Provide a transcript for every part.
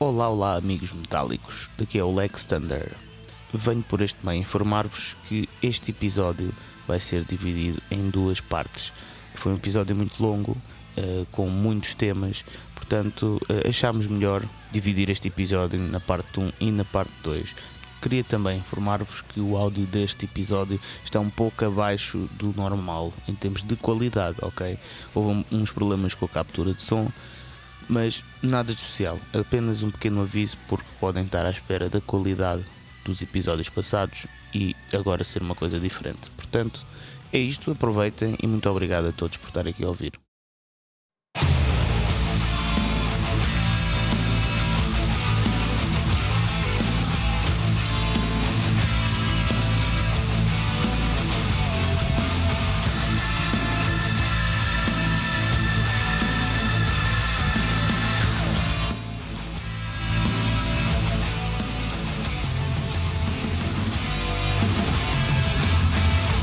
Olá, olá, amigos metálicos. Daqui é o Lex Thunder. Venho por este meio informar-vos que este episódio vai ser dividido em duas partes. Foi um episódio muito longo, uh, com muitos temas, portanto, uh, achámos melhor dividir este episódio na parte 1 e na parte 2. Queria também informar-vos que o áudio deste episódio está um pouco abaixo do normal em termos de qualidade, ok? Houve uns problemas com a captura de som mas nada de especial, apenas um pequeno aviso porque podem estar à espera da qualidade dos episódios passados e agora ser uma coisa diferente. Portanto, é isto, aproveitem e muito obrigado a todos por estarem aqui a ouvir.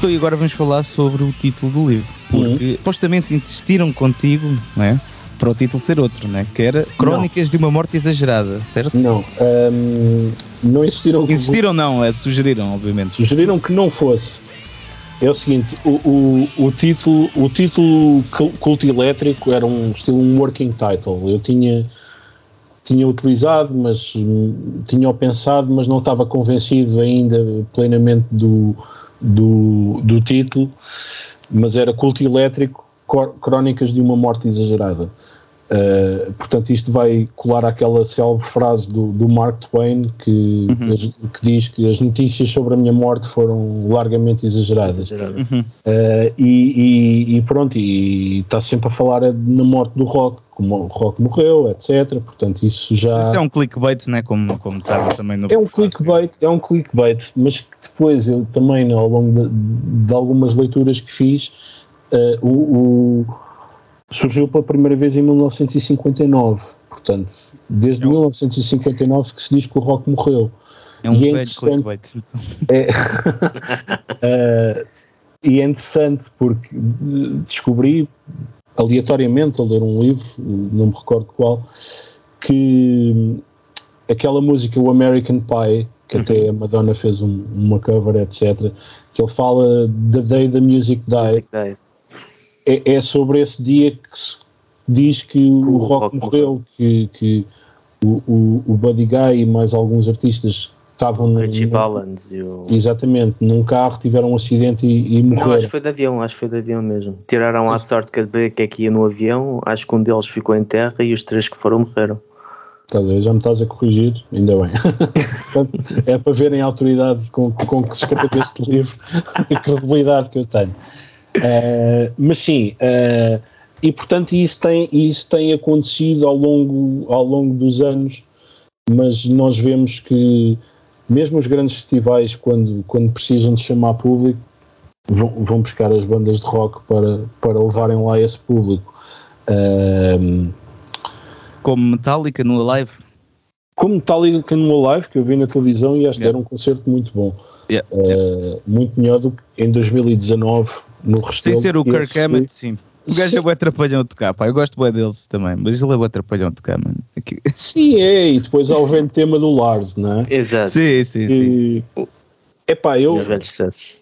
Então, e agora vamos falar sobre o título do livro. Porque uhum. supostamente insistiram contigo, não é? Para o título ser outro, né? que era Crónicas não. de uma Morte Exagerada, certo? Não, um, não insistiram. Insistiram, não, é, sugeriram, obviamente. Sugeriram que não fosse. É o seguinte, o, o, o título, o título Culto Elétrico era um estilo um working title. Eu tinha tinha utilizado, mas hum, tinha pensado, mas não estava convencido ainda plenamente do, do, do título, mas era Culto Elétrico, Crónicas de uma Morte Exagerada. Uh, portanto, isto vai colar aquela célebre frase do, do Mark Twain que, uhum. que, diz que as notícias sobre a minha morte foram largamente exageradas. Uhum. Uh, e, e, e, pronto, e está sempre a falar na morte do rock, como o rock morreu, etc. Portanto, isso já. Isso é um clickbait, né? como, como estava também no. É um clickbait, é um clickbait, mas que depois eu também, ao longo de, de algumas leituras que fiz, uh, o, o surgiu pela primeira vez em 1959. Portanto, desde é um... 1959 que se diz que o rock morreu. É um e é velho clickbait. É, uh, e é interessante porque descobri aleatoriamente a ler um livro, não me recordo qual, que aquela música, o American Pie, que uhum. até a Madonna fez um, uma cover, etc., que ele fala The Day the Music Died. Music é, é, sobre esse dia que se diz que o, o rock, rock, morreu, que, que o, o, o, Buddy Guy e mais alguns artistas estavam no, Richie Valens e o... exatamente num carro tiveram um acidente e, e morreram. Não, acho que foi de avião, acho que foi de avião mesmo. Tiraram à sorte que é que ia no avião, acho que um deles ficou em terra e os três que foram morreram. Já me estás a corrigir, ainda bem. é para verem a autoridade com, com que se escreveu este livro a credibilidade que eu tenho. Uh, mas sim, uh, e portanto isso tem, isso tem acontecido ao longo, ao longo dos anos, mas nós vemos que mesmo os grandes festivais, quando, quando precisam de chamar público, vão, vão buscar as bandas de rock para, para levarem lá esse público. Uh, como Metallica no Alive? Como Metallica no Alive, que eu vi na televisão e acho que era um concerto muito bom. Yeah, yeah. muito melhor do que em 2019 no Restelo. Sem ser o Kirk Hammett, sim. O gajo é bom atrapalhão de cá, pá. Eu gosto bem deles também, mas ele é bom atrapalhão de cá, mano. Aqui. Sim, é. E depois há o velho tema do Lars, não é? Exato. Sim, sim, sim. É pá, eu. Os velhos sucessos.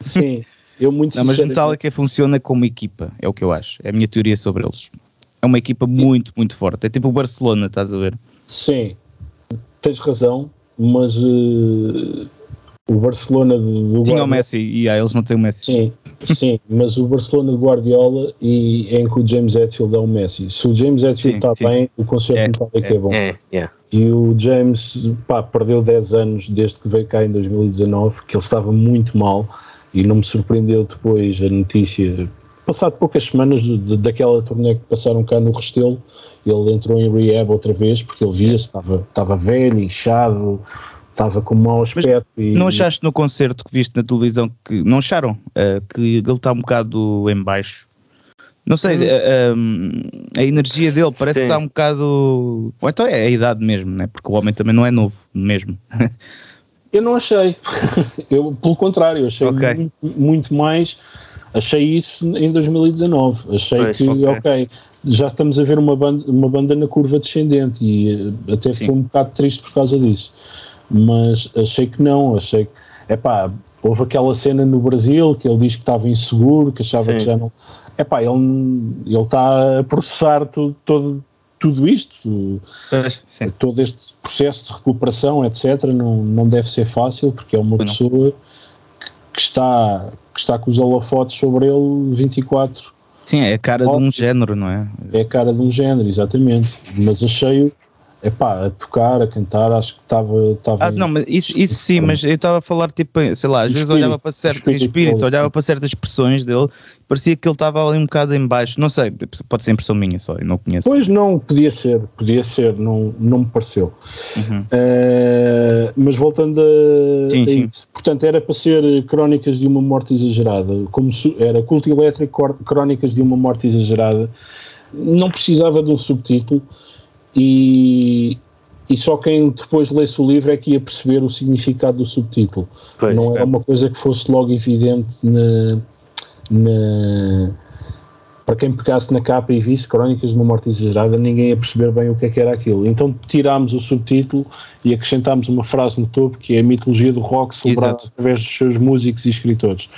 Sim, eu muito Não, mas Metallica funciona como equipa, é o que eu acho. É a minha teoria sobre eles. É uma equipa muito, muito forte. É tipo o Barcelona, estás a ver? Sim, tens razão, mas. Uh o Barcelona do, Tinha o Messi e aí eles não têm o Messi. Sim, sim, mas o Barcelona do Guardiola e em que o James Hetfield é o Messi. Se o James Hetfield está bem, o concerto é, metálico é, é bom. É, é. E o James pá, perdeu 10 anos desde que veio cá em 2019, que ele estava muito mal e não me surpreendeu depois a notícia. Passado poucas semanas de, de, daquela turnê que passaram cá no Restelo, ele entrou em rehab outra vez porque ele via-se, estava, estava velho, inchado, estava com mau aspecto. e... Não achaste no concerto que viste na televisão que não acharam uh, que ele está um bocado em baixo? Não sei, hum. a, a, a energia dele parece Sim. que está um bocado. Ou então é a idade mesmo, né? porque o homem também não é novo mesmo. eu não achei. eu, pelo contrário, achei okay. muito, muito, mais. Achei isso em 2019. Achei pois, que, ok, já estamos a ver uma banda, uma banda na curva descendente e eh, até Sim. foi um bocado triste por causa disso. Mas achei que não, achei que, epá, houve aquela cena no Brasil que ele diz que estava inseguro, que achava Sim. que já não. Epá, ele, ele está a processar tudo, todo, tudo isto, Sim. todo este processo de recuperação, etc., não, não deve ser fácil, porque é uma não. pessoa que, está, que está com os holofotes sobre ele 24 Sim, é a cara de um género, não é? É a cara de um género, exatamente. Mas achei-o é pá, a tocar, a cantar, acho que estava. Ah, não, mas isso, isso sim, mas eu estava a falar, tipo, sei lá, às vezes espírito, olhava para certo espírito, espírito olhava para certas expressões dele, parecia que ele estava ali um bocado em baixo, não sei, pode ser impressão minha só, eu não conheço. Pois não, podia ser, podia ser, não, não me pareceu. Uhum. Uh, mas voltando a, sim, a sim. Isso, portanto, era para ser Crónicas de uma Morte Exagerada, como era Culto Elétrico, Crónicas de uma Morte Exagerada, não precisava de um subtítulo e, e só quem depois lesse o livro é que ia perceber o significado do subtítulo. Pois, não era é. uma coisa que fosse logo evidente na, na, para quem pegasse na capa e visse Crónicas de uma Morte Exagerada, ninguém ia perceber bem o que é que era aquilo. Então tirámos o subtítulo e acrescentámos uma frase no topo que é a mitologia do rock celebrada através dos seus músicos e escritores.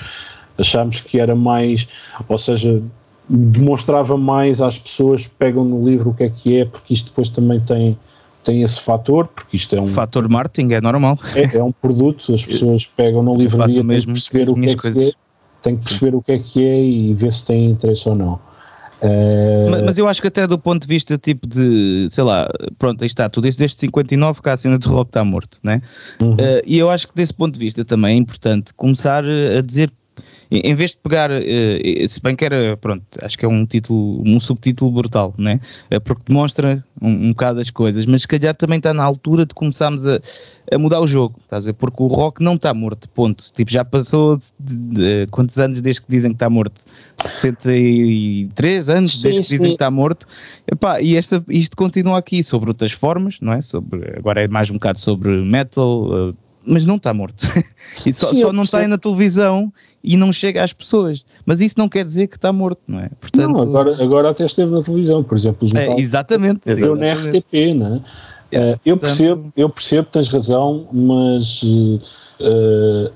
Achámos que era mais, ou seja, demonstrava mais às pessoas que pegam no livro o que é que é, porque isto depois também tem, tem esse fator, porque isto é um... Fator marketing, é normal. É, é um produto, as pessoas pegam no livro e têm que perceber o que é que é, têm que perceber o que é que é e ver se tem interesse ou não. Uh... Mas, mas, eu acho que até do ponto de vista tipo de, sei lá, pronto, aí está, tu desde, desde 59 cá a cena de rock está morto, né? Uhum. Uh, e eu acho que desse ponto de vista também é importante começar a dizer em vez de pegar, eh, se bem que era, pronto, acho que é um título, um subtítulo brutal, né? É porque demonstra um, um bocado as coisas, mas se calhar também está na altura de começarmos a, a mudar o jogo, estás a ver? Porque o rock não está morto, ponto. Tipo, já passou de, de, de, quantos anos desde que dizem que está morto? 63 anos sim, desde que dizem sim. que está morto. Epá, e esta, isto continua aqui sobre outras formas, não é? Sobre, agora é mais um bocado sobre metal, mas não está morto. e só, Sim, só não está aí na televisão e não chega às pessoas. Mas isso não quer dizer que está morto, não é? Portanto, não, agora, agora até esteve na televisão, por exemplo. Os é, exatamente. Eu na RTP, não é? Uh, eu, percebo, eu percebo, tens razão, mas uh,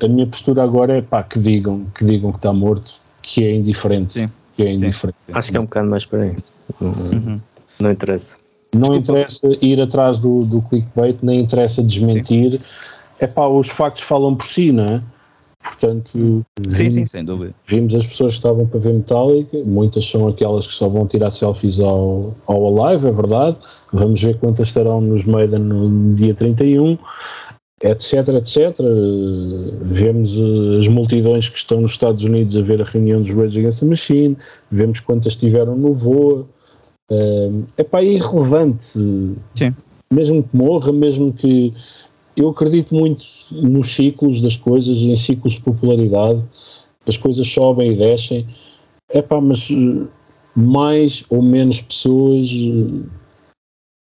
a minha postura agora é pá, que digam que digam que está morto, que é indiferente. Sim. Que é indiferente. Sim. Acho que é um bocado mais para aí. Uhum. Não interessa. Não Desculpa. interessa ir atrás do, do clickbait, nem interessa desmentir. Sim é pá, os factos falam por si, não é? Portanto, sim, vimos, sim, sem dúvida. Vimos as pessoas que estavam para ver Metallica, muitas são aquelas que só vão tirar selfies ao, ao Alive, é verdade. Vamos ver quantas estarão nos Maiden no dia 31, etc, etc. Vemos eh, as multidões que estão nos Estados Unidos a ver a reunião dos Rage Against the Machine, vemos quantas estiveram no voo. É pá, é irrelevante. Sim. Mesmo que morra, mesmo que eu acredito muito nos ciclos das coisas, em ciclos de popularidade, as coisas sobem e descem. É pá, mas eh, mais ou menos pessoas, eh,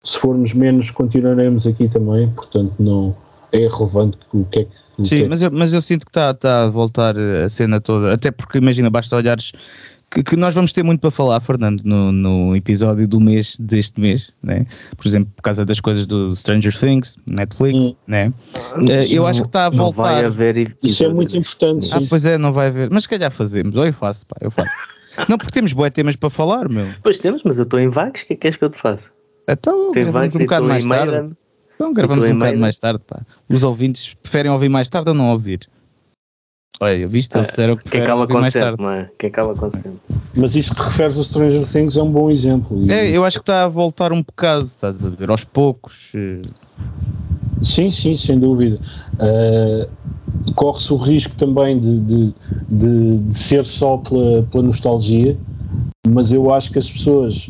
se formos menos, continuaremos aqui também, portanto não é irrelevante o que é que Sim, que é. mas, eu, mas eu sinto que está tá a voltar a cena toda, até porque imagina, basta olhares que, que, nós vamos ter muito para falar, Fernando, no, no episódio do mês deste mês, né? por exemplo, por causa das coisas do Stranger Things, Netflix, hum. né? Uh, eu acho que está a voltar. Não vai haver Isso é muito importante. Ah, pois é, não vai haver, mas se calhar fazemos, ou eu faço, pá, eu faço. não, porque temos boé temas para falar, meu. Pois temos, mas eu estou em vagos, o que é que queres que eu te faça? Então, Tem gravamos um bocado mais tarde. Então, gravamos um bocado mais tarde, pá. Os ouvintes preferem ouvir mais tarde ou não ouvir? Olha, viste? Eles disseram que quem acaba com sempre, não é? Quem acaba com sempre. Mas isto que referes ao Stranger Things é um bom exemplo. É, eu acho que está a voltar um bocado, estás a ver, aos poucos. Eh. Sim, sim, sem dúvida. Uh, Corre-se o risco também de, de, de, de, ser só pela, pela nostalgia, mas eu acho que as pessoas.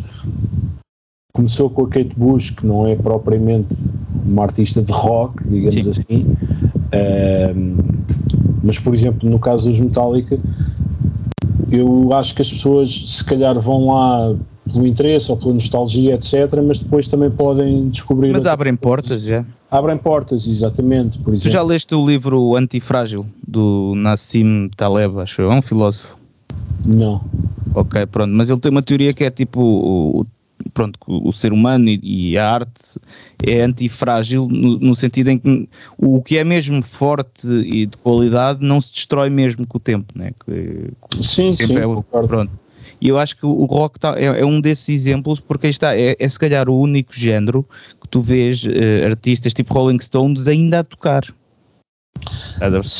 Começou com a Kate Bush, que não é propriamente uma artista de rock, digamos sim. assim. Uh, mas, por exemplo, no caso dos Metallica, eu acho que as pessoas se calhar vão lá pelo interesse ou pela nostalgia, etc., mas depois também podem descobrir. Mas abrem portas, já. Abrem portas, exatamente. Por exemplo. Tu já leste o livro Antifrágil do Nassim Taleb, acho eu, é um filósofo? Não. Ok, pronto, mas ele tem uma teoria que é tipo pronto, o ser humano e, e a arte é antifrágil no, no, sentido em que o que é mesmo forte e de qualidade não se destrói mesmo com o tempo, né? Que, que sim, sim, é, pronto. E eu acho que o rock tá, é, é, um desses exemplos, porque aí está, é, é, se calhar o único género que tu vês uh, artistas tipo Rolling Stones ainda a tocar.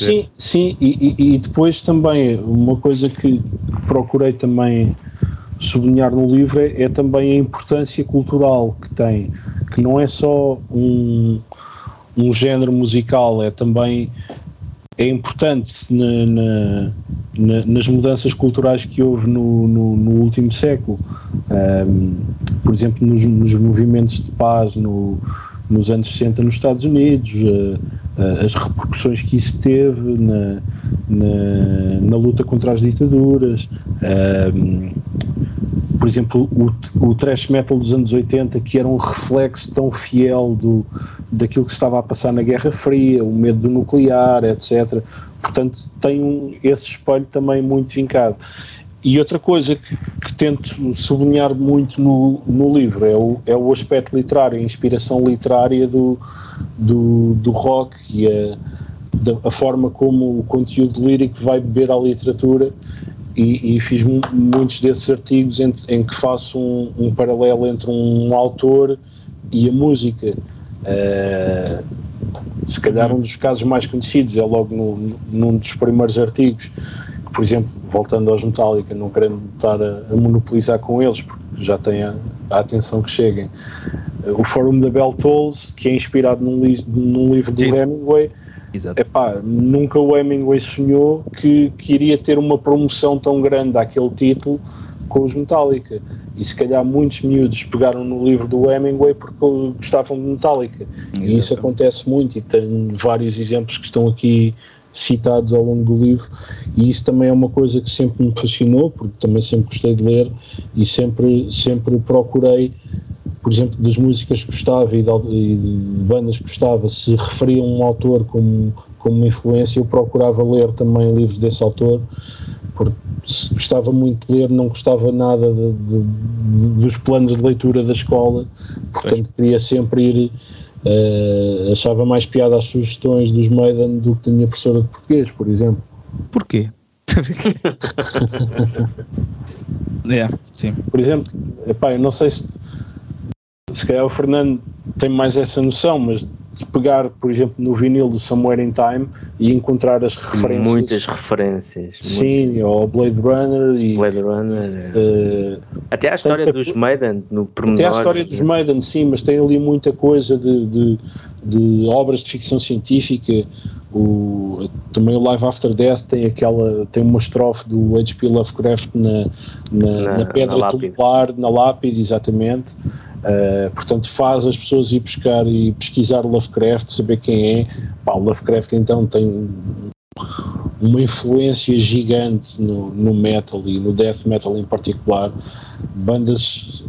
Sim, sim, e, e, e, depois também uma coisa que procurei também sublinhar no livro é, é, também a importância cultural que tem, que não é só um, um género musical, é também é importante na, na, na, nas mudanças culturais que houve no, no, no último século. Um, por exemplo, nos, nos, movimentos de paz no, nos anos 60 nos Estados Unidos, uh, uh, as repercussões que isso teve na, na, luta contra as ditaduras. Um, por exemplo, o, o thrash metal dos anos 80, que era um reflexo tão fiel do, daquilo que estava a passar na Guerra Fria, o medo do nuclear, etc. Portanto, tem um, esse espelho também muito vincado. E outra coisa que, que tento sublinhar muito no, no livro é o, é o aspecto literário, a inspiração literária do, do, do rock e a, da, a forma como o conteúdo lírico vai beber à literatura e, e fiz muitos desses artigos em, em que faço um, um, paralelo entre um autor e a música. Uh, se calhar um dos casos mais conhecidos é logo no, num dos primeiros artigos, por exemplo, voltando aos Metallica, não querendo estar a, a monopolizar com eles, porque já tem a, a atenção que cheguem. Uh, o Fórum da Bell Tolls, que é inspirado num, li, num livro do. Hemingway, Exato. Epá, nunca o Hemingway sonhou que, que iria ter uma promoção tão grande àquele título com os Metallica. E se calhar muitos miúdos pegaram no livro do Hemingway porque gostavam de Metallica. Exato. E isso acontece muito e tenho vários exemplos que estão aqui citados ao longo do livro e isso também é uma coisa que sempre me fascinou porque também sempre gostei de ler e sempre, sempre procurei por exemplo, das músicas que gostava e de, bandas que gostava, se referia a um autor como, como uma influência, eu procurava ler também livros desse autor, porque gostava muito de ler, não gostava nada de, de, de, dos planos de leitura da escola, portanto queria sempre ir, uh, achava mais piada as sugestões dos Maiden do que da minha professora de português, por exemplo. Porquê? é, sim. Por exemplo, epá, eu não sei se se calhar o Fernando tem mais essa noção, mas de pegar, por exemplo, no vinil do Somewhere in Time e encontrar as referências. Muitas referências. Sim, muitas. ao Blade Runner e. Blade Runner. Uh, até a história tem, dos Maiden, no Até a história dos Maiden, sim, mas tem ali muita coisa de, de, de obras de ficção científica. O, também o Live After Death tem aquela tem uma estrofe do H.P. Lovecraft na, na, na, na pedra na tubular, na lápide, exatamente. Uh, portanto, faz as pessoas ir buscar e pesquisar Lovecraft, saber quem é. Pá, Lovecraft então tem uma influência gigante no, no metal e no death metal em particular. Bandas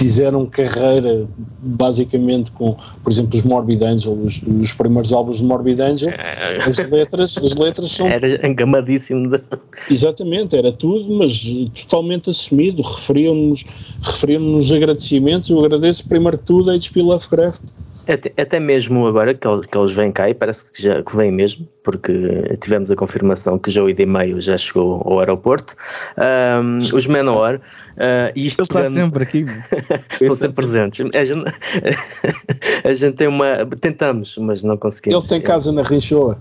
fizeram carreira basicamente com, por exemplo, os Morbid Angel, os, os primeiros álbuns de Morbid Angel, é. as letras, as letras são... Era engamadíssimo. De... Exatamente, era tudo, mas totalmente assumido, referiam-nos referiam agradecimentos, eu agradeço primeiro que tudo a H.P. Lovecraft, até, até mesmo agora que, que eles vêm cá, e parece que já que vêm mesmo, porque tivemos a confirmação que já o id e-mail já chegou ao aeroporto. Um, os Menor, uh, isto está sempre aqui. estão sempre presentes. A gente, a gente tem uma. Tentamos, mas não conseguimos. Ele tem casa na Rinchoa.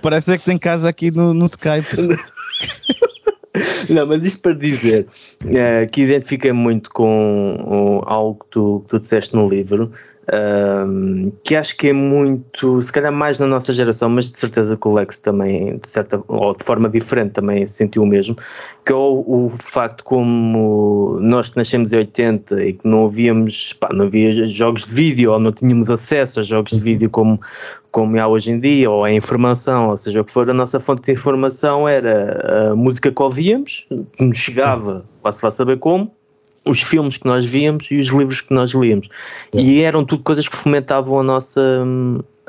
Parece é que tem casa aqui no, no Skype. Não, mas isto para dizer uh, que identifiquei muito com algo que tu, que tu disseste no livro, que acho que é muito, se calhar mais na nossa geração, mas de certeza que o Lex também, de certa ou de forma diferente, também sentiu o mesmo, que é o, o facto como nós que nascemos em 80 e que não havíamos, pá, não havia jogos de vídeo ou não tínhamos acesso a jogos de vídeo como, como há hoje em dia, ou a informação, ou seja, o que for, a nossa fonte de informação era a música que ouvíamos, que nos chegava, posso lá saber como, os filmes que nós víamos e os livros que nós líamos. É. E eram tudo coisas que fomentavam a nossa,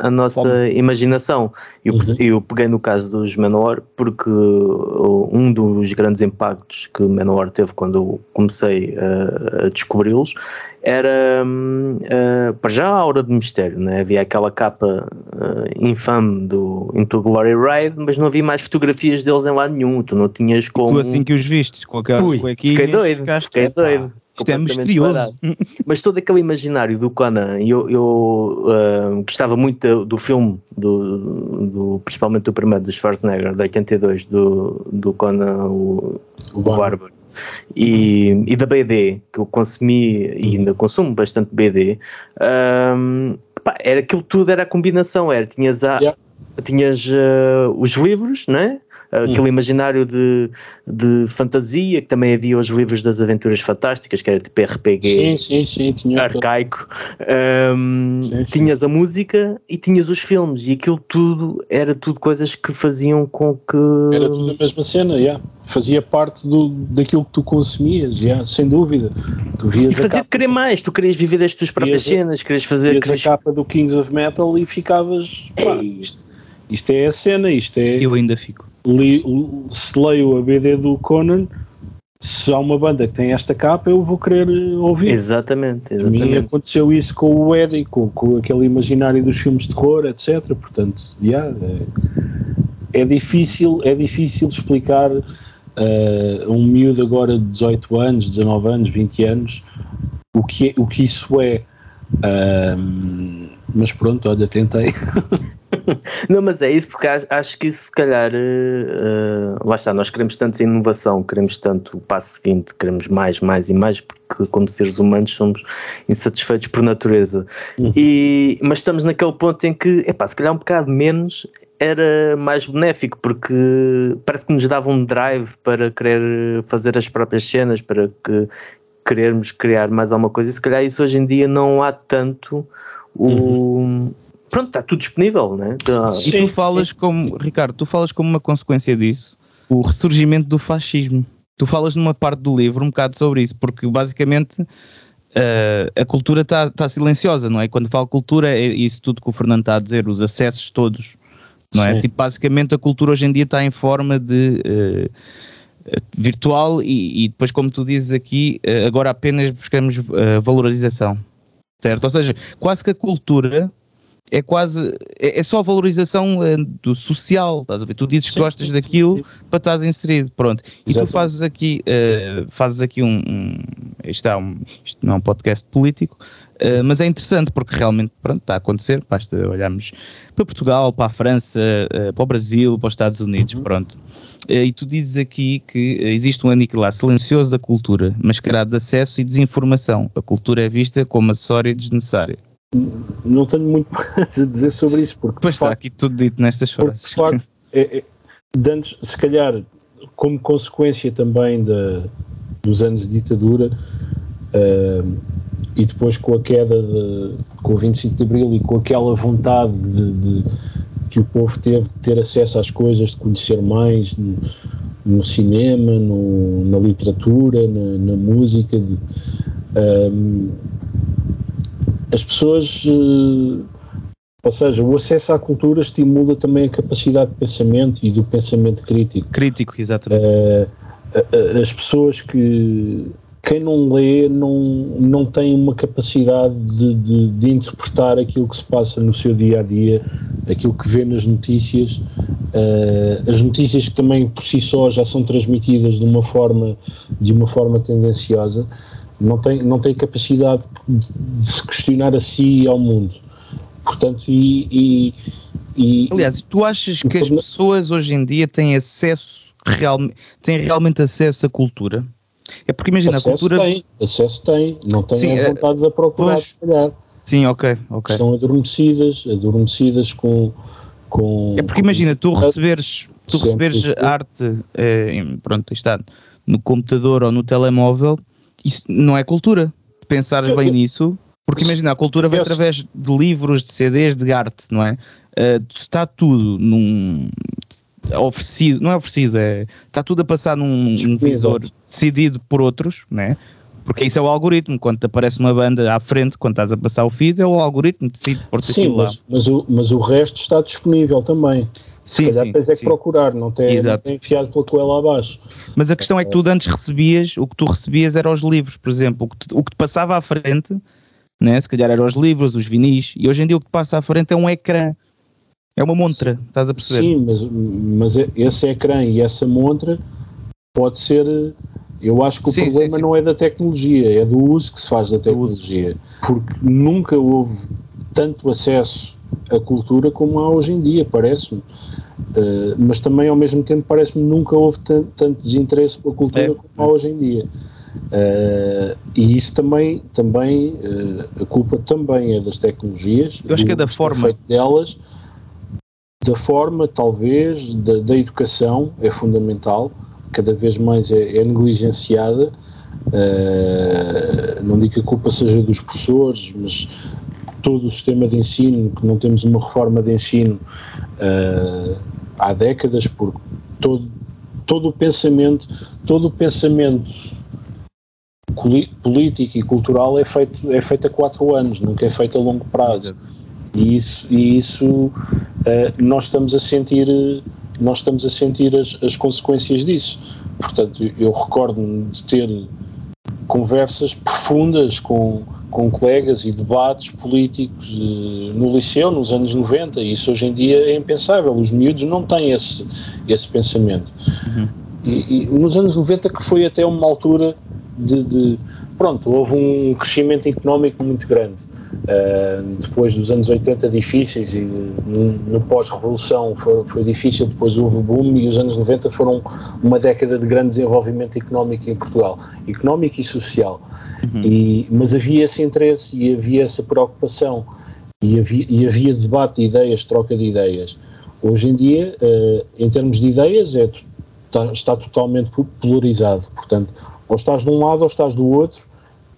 a nossa imaginação. Eu, uhum. eu peguei no caso dos Manowar porque um dos grandes impactos que Manowar teve quando eu comecei a, a descobri-los era uh, para já a aura de mistério, né? havia aquela capa uh, infame do Into Glory Ride, mas não havia mais fotografias deles em lado nenhum, tu não tinhas como... tu assim que os vistes, com aquela Ui, fiquei doido, fiquei doido. Isto é misterioso. Mas todo aquele imaginário do Conan, eu, eu uh, gostava muito do filme, do, do, principalmente do primeiro, do Schwarzenegger, de 82, do, do Conan, o, o Bárbaro. E, e da BD, que eu consumi e ainda consumo bastante BD, um, pá, era aquilo tudo, era a combinação, era, tinhas, a, yeah. tinhas uh, os livros, né? Aquele hum. imaginário de, de fantasia, que também havia os livros das aventuras fantásticas, que era tipo RPG sim, sim, sim, tinha arcaico. Um, sim, tinhas a música e tinhas os filmes, e aquilo tudo era tudo coisas que faziam com que. Era tudo a mesma cena, yeah. fazia parte do, daquilo que tu consumias, yeah, sem dúvida. Tu vias e fazia-te querer mais, tu querias viver as tuas próprias cenas, querias fazer. Querias... a capa do Kings of Metal e ficavas. Pá, isto, isto é a cena, isto é. Eu ainda fico li, se leio a BD do Conan, se há uma banda que tem esta capa, eu vou querer ouvir. Exatamente, exatamente. Mim aconteceu isso com o Eddie, com, com aquele imaginário dos filmes de terror, etc. Portanto, yeah, é, é, difícil, é difícil explicar uh, um miúdo agora de 18 anos, 19 anos, 20 anos, o que, é, o que isso é. Uh, mas pronto, olha, tentei. Não, mas é isso, porque acho, que isso se calhar, uh, lá está, nós queremos tanto inovação, queremos tanto o passo seguinte, queremos mais, mais e mais, porque como seres humanos somos insatisfeitos por natureza. Uhum. E, mas estamos naquele ponto em que, epá, se calhar um bocado menos era mais benéfico, porque parece que nos dava um drive para querer fazer as próprias cenas, para que querermos criar mais alguma coisa, e se calhar isso hoje em dia não há tanto o, uhum pronto, está tudo disponível, né? Tá. E tu falas sim. como, Ricardo, tu falas como uma consequência disso, o ressurgimento do fascismo. Tu falas numa parte do livro um bocado sobre isso, porque basicamente uh, a cultura está tá silenciosa, não é? Quando falo cultura, é isso tudo que o Fernando está a dizer, os acessos todos, não é? Tipo, basicamente a cultura hoje em dia está em forma de. Uh, virtual e, e, depois como tu dizes aqui uh, agora apenas buscamos valorização certo? Ou seja, quase que a cultura é quase é, é só valorização é, do social, estás a ver? Tu dizes que gostas daquilo para estás inserido, pronto. E tu fazes aqui, uh, fazes aqui um, um, isto, é um, isto não é um podcast político, uh, mas é interessante porque realmente pronto, está a acontecer, basta olharmos para Portugal, para a França, uh, para o Brasil, para os Estados Unidos, uhum. pronto. e tu dizes aqui que existe um aniquilar silencioso da cultura, mascarado de acesso e desinformação. A cultura é vista como acessório desnecessário não tenho muito mais a dizer sobre isso. Porque, pois está facto, aqui tudo dito nestas frases. De facto, é, é, antes, se calhar, como consequência também da, dos anos de ditadura uh, e depois com a queda, de, com o 25 de Abril e com aquela vontade de, de, que o povo teve de ter acesso às coisas, de conhecer mais no, no cinema, no, na literatura, na, na música, de, um, as pessoas, eh, ou seja, o acesso à cultura estimula também a capacidade de pensamento e do pensamento crítico. Crítico, exatamente. Eh, as pessoas que quem não lê não, não tem uma capacidade de, de, de, interpretar aquilo que se passa no seu dia a dia, aquilo que vê nas notícias, uh, as notícias que também por si só já são transmitidas de uma forma, de uma forma tendenciosa não tem, não tem capacidade de se questionar a si e ao mundo. Portanto, e. e, e Aliás, tu achas que as pessoas hoje em dia têm acesso, real, têm realmente acesso à cultura? É porque imagina, acesso a cultura. Tem, acesso tem, não tem Sim, a vontade de a procurar, pois, se calhar. Sim, ok, ok. Estão adormecidas, adormecidas com. com é porque imagina, tu receberes, tu receberes arte, é, pronto, está no computador ou no telemóvel isso não é cultura. Pensares bem eu, nisso, porque imagina, a cultura vem através de livros, de CDs, de arte, não é? Uh, está tudo num oferecido, não é oferecido, é está tudo a passar num, num visor decidido por outros, né? Porque isso é o algoritmo. Quando te aparece uma banda à frente, quando estás a passar o feed, é o algoritmo que decide por Sim, mas, mas, o, mas o resto está disponível também. Sim, calhar sim, tens é que sim. procurar, não tem, não Exato. tem enfiado pela coela abaixo. Mas a questão é que tu antes recebias, o que tu recebias era os livros, por exemplo, o que te, o que te passava à frente, né? se calhar eram os livros, os vinis, e hoje em dia o que te passa à frente é um ecrã, é uma montra, estás a perceber? Sim, mas, mas esse ecrã e essa montra pode ser. Eu acho que o Sim, problema sim, sim. não é da tecnologia, é do uso que se faz da tecnologia. Porque nunca houve tanto acesso à cultura como há hoje em dia, parece-me. Uh, mas também ao mesmo tempo parece-me nunca houve tan- tanto desinteresse pela cultura É. como há hoje em dia. Uh, e isso também, também uh, a culpa também é das tecnologias. Eu acho que é da forma. delas, da forma, talvez, da, da educação é fundamental, cada vez mais é, é negligenciada. Uh, não digo que a culpa seja dos professores, mas todo o sistema de ensino, que não temos uma reforma de ensino uh, há décadas, porque todo, todo o pensamento, todo o pensamento político e cultural é feito, é feito a quatro anos, nunca é feito a longo prazo. E isso, e isso eh, nós estamos a sentir, nós estamos a sentir as, as consequências disso. Portanto, eu recordo-me de ter conversas profundas com, com colegas e debates políticos eh, no liceu nos anos 90 e isso hoje em dia é impensável. Os miúdos não têm esse, esse pensamento. E, e nos anos 90 que foi até uma altura de, de- pronto, houve um crescimento económico muito grande. Uh, depois dos anos 80 difíceis e no, no pós-revolução foi, foi difícil, depois houve o boom e os anos 90 foram uma década de grande desenvolvimento económico em Portugal, económico e social. E, mas havia esse interesse e havia essa preocupação e havia, e havia debate de ideias, troca de ideias. Hoje em dia, uh, em termos de ideias, é, está, está totalmente polarizado. Portanto, ou estás de um lado ou estás do outro,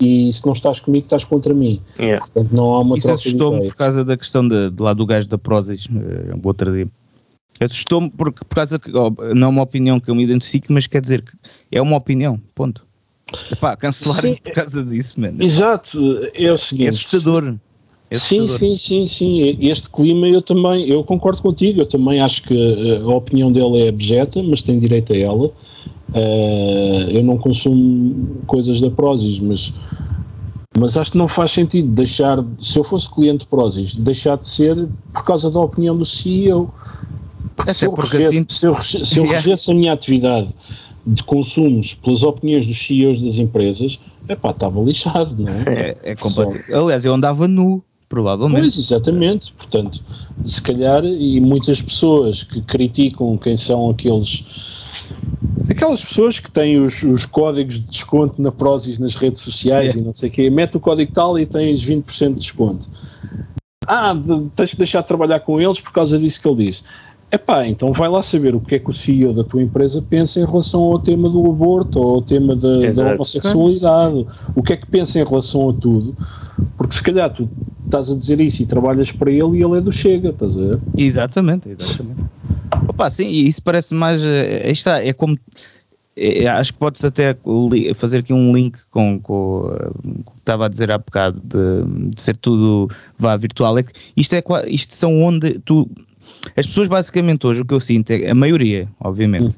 e se não estás comigo, estás contra mim. Yeah. Portanto, não há uma Isso troca de assustou-me ideias. por causa da questão de, de lá do gajo da Prozis, o outro dia. Assustou-me porque, por causa que, ó, não é uma opinião que eu me identifique, mas quer dizer que é uma opinião, ponto. Epá, cancelarem por causa disso, mano. Exato, é o seguinte. É assustador. É Sim, sim, sim, sim. Este clima eu também, eu concordo contigo, eu também acho que eh, a opinião dele é abjeta, mas tem direito a ela. Eh, eu não consumo coisas da Prozis, mas, mas acho que não faz sentido deixar, se eu fosse cliente de Prozis, deixar de ser por causa da opinião do CEO. Porque Até se eu, regesse, assim- se eu, se eu a minha atividade de consumos pelas opiniões dos CEOs das empresas, epá, estava lixado, não é? É, é completamente. Aliás, eu andava nu, provavelmente. Pois, exatamente. Portanto, se calhar, e muitas pessoas que criticam quem são aqueles. Aquelas pessoas que têm os, os códigos de desconto na Prozis nas redes sociais É. e não sei o quê, mete o código tal e tens 20% de desconto. Ah, de, tens de deixar de trabalhar com eles por causa disso que ele disse. Epá, então vai lá saber o que é que o CEO da tua empresa pensa em relação ao tema do aborto ou ao tema da, da homossexualidade. O que é que pensa em relação a tudo? Porque se calhar tu estás a dizer isso e trabalhas para ele e ele é do Chega, estás a ver? Exatamente, exatamente. Opa, sim, e isso parece mais. eh, está, é como. é, acho que podes até fazer aqui um link com, com, eh, o que estava a dizer há bocado de, de ser tudo vá virtual. É que isto, é, isto são onde tu. As pessoas basicamente hoje o que eu sinto é a maioria, obviamente,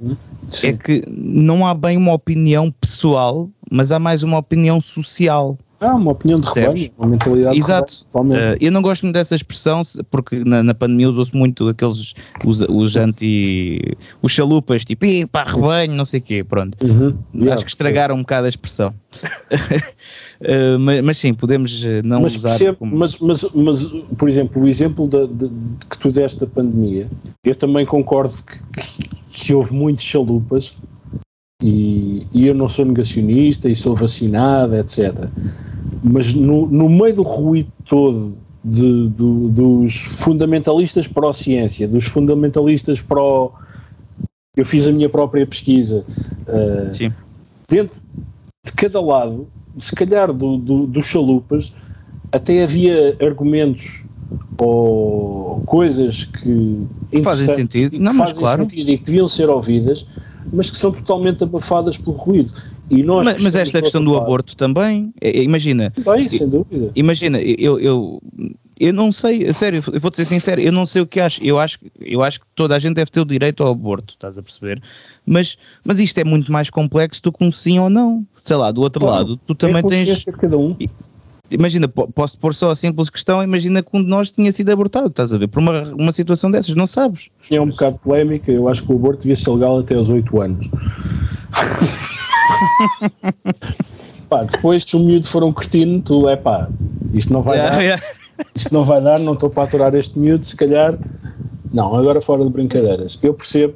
é que não há bem uma opinião pessoal, mas há mais uma opinião social. Ah, uma opinião de rebanho, uma mentalidade Exato. rebanho. Uh, eu não gosto muito dessa expressão porque na, na pandemia usou-se muito aqueles os, os anti os chalupas tipo "Ih, pá, rebanho, não sei o quê, pronto. Uhum. Yeah. Acho que estragaram um bocado a expressão. Uh, mas, mas sim, podemos uh, não mas, usar percebe, como- mas, mas, mas, por exemplo, o exemplo da, de- que tu deste da pandemia, eu também concordo que, que, que houve muitos chalupas e, e eu não sou negacionista e sou vacinado, etc. Mas no, no meio do ruído todo de- do- dos fundamentalistas pró-ciência, dos fundamentalistas pró. Eu fiz a minha própria pesquisa. uh, Sim. dentro de cada lado, se calhar do, do, dos chalupas, até havia argumentos ou coisas que Fazem interessantes sentido. e que Não, mas fazem claro. sentido e que deviam ser ouvidas, mas que são totalmente abafadas pelo ruído. E nós Mas, mas esta questão do aborto também, é, é, imagina. Bem, sem dúvida. Imagina, eu, eu, eu não sei, sério, eu vou-te ser sincero, eu não sei o que acho. Eu acho, eu acho que toda a gente deve ter o direito ao aborto, estás a perceber? Mas, mas isto é muito mais complexo do que um sim ou não. Sei lá, do outro claro, lado, tu também tens. Cada um. Imagina, posso pôr só a simples questão, imagina que um de nós tinha sido abortado, estás a ver? Por uma, uma situação dessas, não sabes. É um bocado polémica, eu acho que o aborto devia ser legal até aos 8 anos. pá, depois se o miúdo for um cretino, tu é pá, isto não vai yeah, dar, yeah. isto não vai dar, não estou para aturar este miúdo, se calhar. Não, agora fora de brincadeiras. Eu percebo.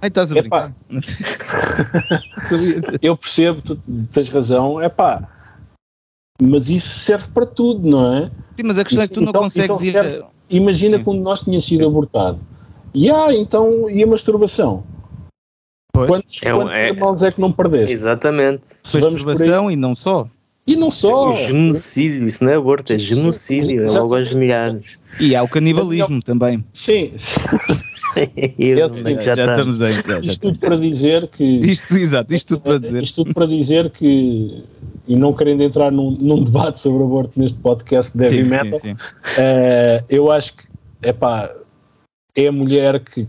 Ai, estás a brincar. eu percebo, tu tens razão, é pá mas isso serve para tudo, não é? Sim, mas a questão isso, é que tu não então, consegues então serve, ir. Imagina Sim. quando nós tinha sido abortado. E ah, então, e a masturbação? Pois. Quantos, é, quantos é, irmãos é que não perdeste? Exatamente. Masturbação e não só. E não só. É genocídio, isso não é aborto, é genocídio, é logo aos milhares. E há o canibalismo também. Sim. eu, já, já estamos em. Já, isto tudo para dizer que. Isto, exato, isto tudo para dizer. Isto tudo para dizer que e não querendo entrar num, num debate sobre aborto neste podcast de heavy sim, metal, sim, sim. Uh, eu acho que epá, é a mulher que,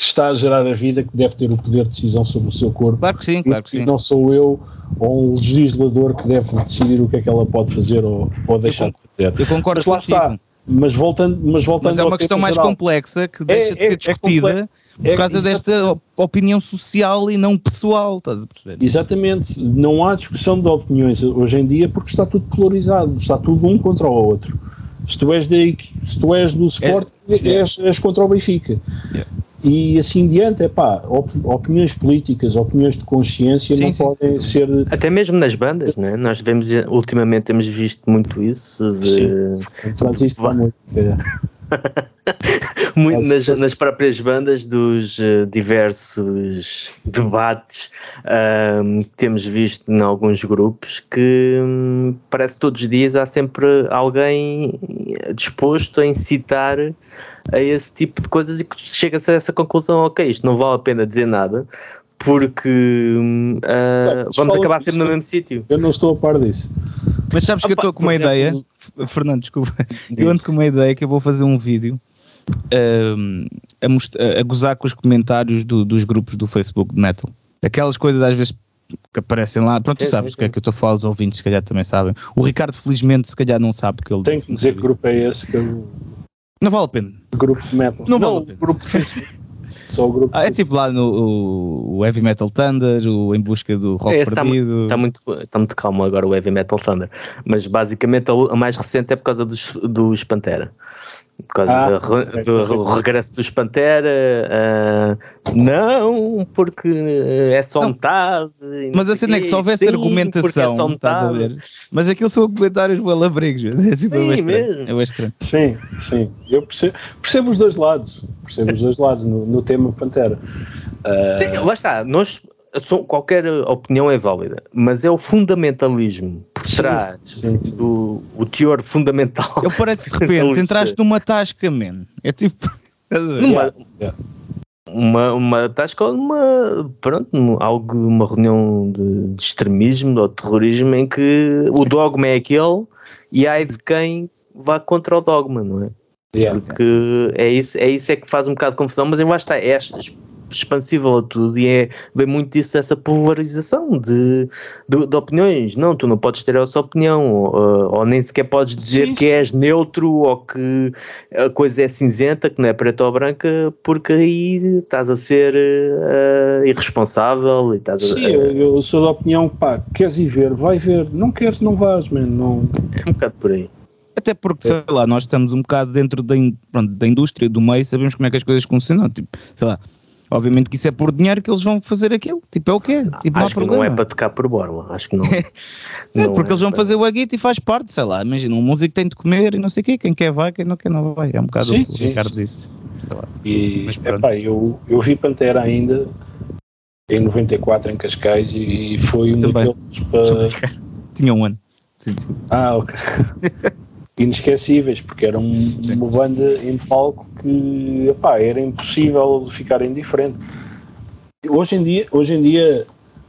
que, está a gerar a vida que deve ter o poder de decisão sobre o seu corpo. Claro que sim, claro que sim. E não sou eu ou um legislador que deve decidir o que é que ela pode fazer ou, ou deixar eu, de fazer. Eu concordo mas lá contigo. está. Mas voltando, mas voltando mas é uma questão mais geral, complexa que deixa é, de ser é, é discutida. É por causa é, desta opinião social e não pessoal, estás a perceber? Exatamente, não há discussão de opiniões hoje em dia porque está tudo polarizado, está tudo um contra o outro. Se tu és, de, se tu és do Sport, é, és, és, contra o Benfica. É. E assim diante, é pá, opiniões políticas, opiniões de consciência sim, não sim. podem ser. Até mesmo nas bandas, né? nós vemos, ultimamente temos visto muito isso. De... Sim, isto muito. É. Muito nas, nas, próprias bandas dos uh, diversos debates uh, que temos visto em alguns grupos que um, parece que todos os dias há sempre alguém disposto a incitar a esse tipo de coisas e que chega-se a essa conclusão, ok, isto não vale a pena dizer nada porque uh, vamos acabar sempre no mesmo sítio. Eu não estou a par disso. Mas sabes que eu estou com uma ideia, Fernando, desculpa, eu ando com uma ideia que eu vou fazer um vídeo uh, a, a, gozar com os comentários do, dos grupos do Facebook de metal. Aquelas coisas às vezes que aparecem lá, pronto, tu sabes o que é que eu estou a falar, os ouvintes se calhar também sabem. O Ricardo felizmente se calhar não sabe que ele Tem que dizer que grupo é esse que eu... Não vale a pena. Grupo de metal. Não, não vale a pena. Grupo de Facebook. Só o grupo. Ah, é tipo lá no o, o Heavy Metal Thunder, o Em Busca do Rock é, Perdido. Está muito, está muito calmo agora o Heavy Metal Thunder, mas basicamente a, a mais recente é por causa dos, dos Pantera por causa ah, do, do, regresso dos Pantera. Uh, não, porque é só não, metade. Mas a cena é que se houvesse sim, argumentação, é estás a ver? Mas aquilo são comentários balabregos, é assim sim, mesmo. É estranho. Sim, sim. Eu percebo, percebo os dois lados. Percebo os dois lados no, no tema Pantera. Uh... Sim, lá está. Nós qualquer opinião é válida, mas é o fundamentalismo por trás sim, sim. do o teor fundamental. Eu parece que de repente entraste numa tasca, man. É tipo. Numa, uma, uma tasca ou uma, pronto, algo, uma reunião de, de extremismo ou de terrorismo em que o dogma é aquele e ai de quem vá contra o dogma, não é? Yeah. Porque é isso, é isso é que faz um bocado de confusão, mas eu acho que está estas expansível a tudo e é, vem muito disso dessa polarização de, de, de, opiniões. Não, tu não podes ter essa opinião, ou, ou nem sequer podes dizer Sim. que és neutro ou que a coisa é cinzenta, que não é preta ou branca, porque aí estás a ser uh, irresponsável e estás Sim, a, uh, eu sou da opinião, pá, queres ir ver, vai ver, não queres, não vais, man, não. É um bocado por aí. Até porque, sei lá, nós estamos um bocado dentro da, in, pronto, da indústria, do meio, sabemos como é que as coisas funcionam. Tipo, sei lá, Obviamente que isso é por dinheiro que eles vão fazer aquilo. Tipo, é o quê? Tipo, Acho que não é para tocar por borla. Acho que não. é, não porque é eles vão para... fazer o aguito e faz parte, sei lá. Imagina, um músico tem de comer e não sei o quê. Quem quer vai, quem não quer não vai. É um bocado sim, o o Ricardo disse. E, epá, eu, eu vi Pantera ainda em 94 em Cascais e foi um Também. daqueles para... Tinha um ano. Sim. Ah, ok. inesquecíveis, porque era um, uma banda em palco que epá, era impossível ficar indiferente. Hoje em dia, hoje em dia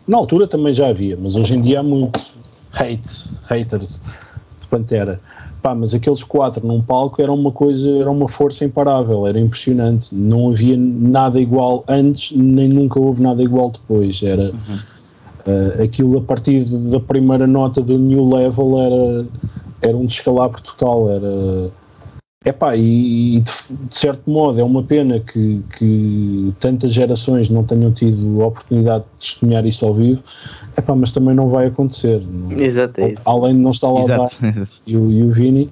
Na altura também já havia, mas hoje em dia há muito hate, haters de Pantera. Pá, mas aqueles quatro num palco era uma coisa, era uma força imparável, era impressionante. Não havia nada igual antes, nem nunca houve nada igual depois. Era uhum. uh, aquilo a partir da primeira nota do New Level era, era um descalabro total. Era Epá, e, e de, de, certo modo é uma pena que, que, tantas gerações não tenham tido a oportunidade de testemunhar isso ao vivo, epá, mas também não vai acontecer. Exato, é isso. Além de não estar lá Exato. e, o, e o Vini,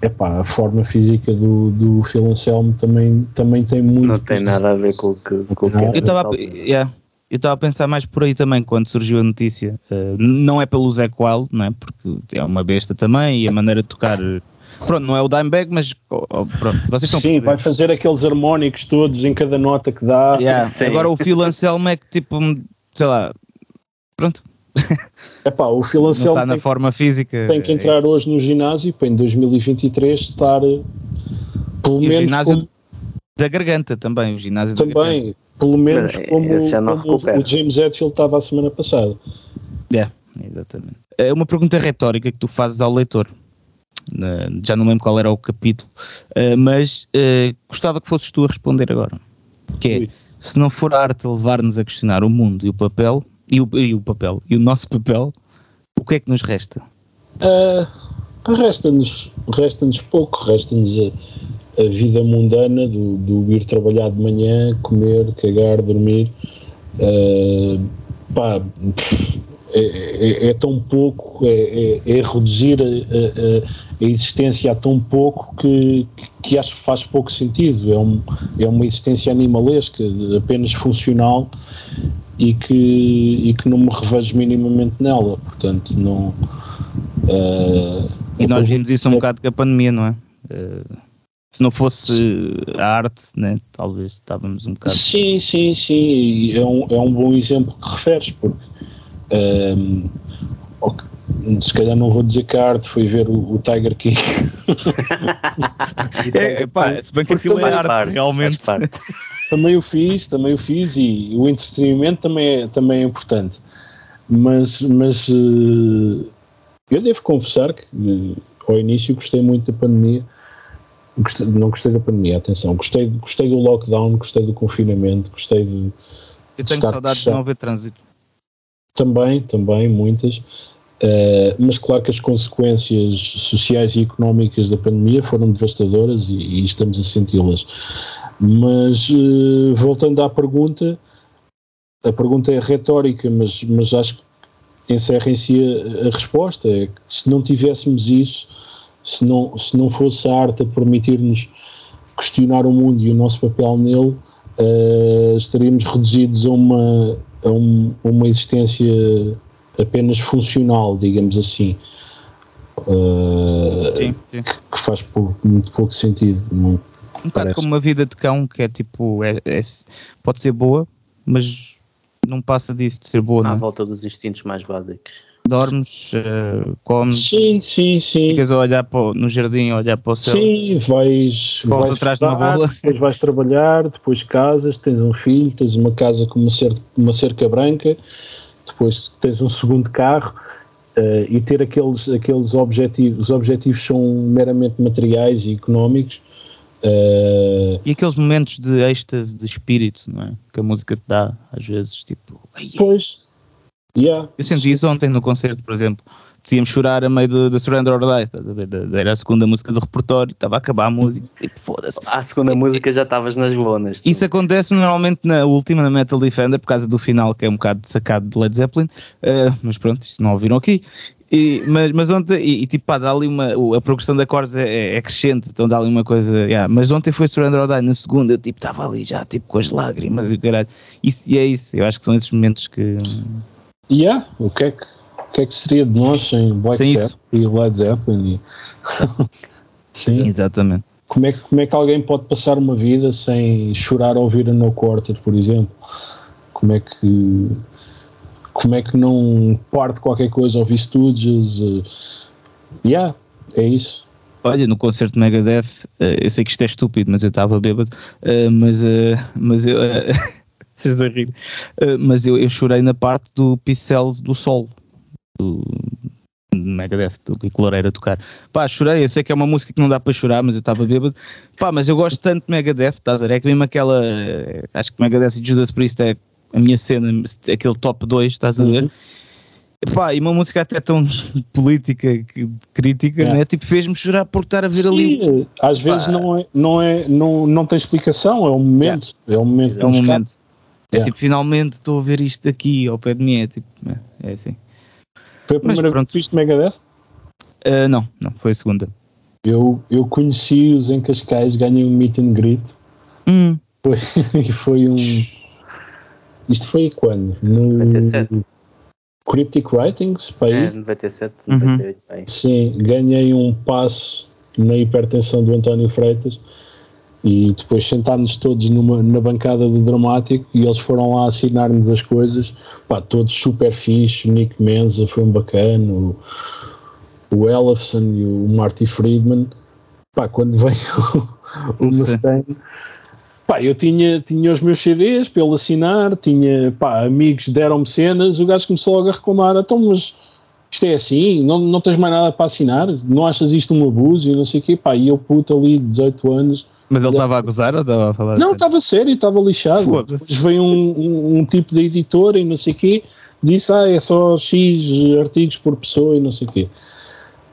epá, a forma física do, do Phil Anselmo também, também tem muito. Não tem nada a ver com o que, com o que Eu estava yeah, eu estava a pensar mais por aí também quando surgiu a notícia. Uh, não é pelo Zé Coal, não é? Porque é uma besta também e a maneira de tocar Pronto, não é o Dimebag, mas oh, oh, pronto, vocês estão Sim, vai fazer aqueles harmónicos todos em cada nota que dá. Yeah. Agora o Phil Anselmo é que tipo, sei lá, pronto. Epá, o Phil Anselmo está na forma física. Tem que é entrar é hoje no ginásio para em 2023 estar pelo e menos. O ginásio como, da garganta também, o ginásio também, pelo menos Mas, como, como o James Hetfield estava a semana passada. É, exatamente. É uma pergunta retórica que tu fazes ao leitor já não lembro qual era o capítulo, uh, mas uh, gostava que fosses tu a responder agora. Que é, se não for a arte levar-nos a questionar o mundo e o papel, e o, e o papel, e o nosso papel, o que é que nos resta? Uh, resta-nos resta pouco, resta-nos a, vida mundana do, do, ir trabalhar de manhã, comer, cagar, dormir. Uh, pá, é, é, é, tão pouco, é, é, é reduzir a, a, a, existência a tão pouco que, que acho que faz pouco sentido. É, um, é uma existência animalesca, apenas funcional e que, e que não me revejo minimamente nela. Portanto, não. Uh, e nós vimos isso um é, bocado com a pandemia, não é? Uh, se não fosse a arte, né, talvez estávamos um bocado. Sim, sim, sim. É um, é um bom exemplo que referes, porque um, se calhar não vou dizer que a arte foi ver o, o Tiger King. é, pá, se bem que aquilo é arte, parte, realmente. também o fiz, também o fiz e o entretenimento também é, também é importante. Mas, mas uh, eu devo confessar que uh, ao início gostei muito da pandemia. Gostei, não gostei da pandemia, atenção. Gostei, gostei do lockdown, gostei do confinamento, gostei de. Eu tenho saudades de não haver trânsito. Também, também, muitas. Uh, mas claro que as consequências sociais e económicas da pandemia foram devastadoras e, e estamos a senti-las. Mas uh, voltando à pergunta, a pergunta é retórica, mas, mas acho que encerra em si a, a, resposta. É que se não tivéssemos isso, se não, se não fosse a arte a permitir-nos questionar o mundo e o nosso papel nele, uh, estaríamos reduzidos a uma a um, uma existência apenas funcional, digamos assim. Uh, sim, sim. Que, faz pouco, muito pouco sentido. um bocado como uma vida de cão que é tipo, é, é, pode ser boa, mas não passa disso de ser boa. À não? É? volta dos instintos mais básicos. Dormes, uh, comes, sim, sim, sim. ficas a olhar para, no jardim, a olhar para o céu. Sim, vais, vais atrás de uma bola. depois vais trabalhar, depois casas, tens um filho, tens uma casa com uma cerca, uma cerca branca, depois tens um segundo carro. Uh, e ter aqueles, aqueles objetivos, os objetivos são meramente materiais e económicos. Uh, e aqueles momentos de êxtase de espírito, não é? Que a música te dá, às vezes, tipo. Pois, Yeah. Eu senti isso ontem no concerto, por exemplo. Dizíamos chorar a meio da Surrender or Die. Era a segunda música do repertório, estava a acabar a música. Tipo, foda-se. A segunda música já estavas nas lonas. Isso acontece normalmente na última, na Metal Defender, por causa do final, que é um bocado sacado de Led Zeppelin. Uh, mas pronto, isto não ouviram aqui. E, mas, mas ontem, e, e, tipo, pá, dá ali uma. A progressão de acordes é, é, é crescente, então dá ali uma coisa. Yeah. Mas ontem foi Surrender or Die, na segunda eu tipo, estava ali já, tipo, com as lágrimas e o caralho. Isso, e é isso, eu acho que são esses momentos que e yeah, o que é que, o que é que seria de nós sem Black Sabbath e Led Zeppelin? E... Sim. Exatamente. Como é, que, como é que alguém pode passar uma vida sem chorar ao ouvir a No Quarter, por exemplo? Como é que como é que não parte qualquer coisa ouvir Stooges? Uh, yeah, é isso. Olha, no concerto de Megadeth, uh, eu sei que isto é estúpido, mas eu estava bêbado, uh, mas, mas eu, A rir. Uh, mas eu, eu chorei na parte do Pincel do Sol. Do, Megadeth, do Kiko Loureiro a tocar. Pá, chorei, eu sei que é uma música que não dá para chorar, mas eu estava bêbado. Pá, mas eu gosto tanto de Megadeth, estás a ver? É que mesmo aquela. Acho que Megadeth e Judas Priest é a minha cena, aquele top 2, estás a ver? Uhum. Pá, e uma música até tão política, crítica, é. né? Tipo, fez-me chorar por estar a ver Sim, ali. Às Pá. vezes não, é, não, é, não, não tem explicação, é um momento. É, é um momento. É um momento. É, é tipo, finalmente estou a ver isto aqui ao pé de mim. É tipo, é, é assim. Foi a primeira vez que viste Megadeth? Uh, não, não, foi a segunda. Eu, eu conheci-os em Cascais, ganhei um meet and greet. Hum. Foi, e foi um. Isto foi quando? No 97. Cryptic Writings? Para é, 97, 98. Uhum. Sim, ganhei um passo na hipertensão do António Freitas e depois sentámos todos numa, na bancada do dramático e eles foram lá assinar-nos as coisas, pá, todos super fixe, o Nick Menza foi um bacana, o, o Ellison e o Marty Friedman, pá, quando veio o, o Mustaine, pá, eu tinha, tinha os meus CDs para ele assinar, tinha, pá, amigos deram-me cenas, o gajo começou logo a reclamar, então, mas isto é assim, não, não tens mais nada para assinar, não achas isto um abuso? E não sei o quê, pá, e eu puto ali, 18 anos, mas ele estava a gozar ou estava a falar? Não, estava sério, estava lixado. Depois veio um, um, um, tipo de editor e não sei o quê, disse, ah, é só X artigos por pessoa e não sei o quê.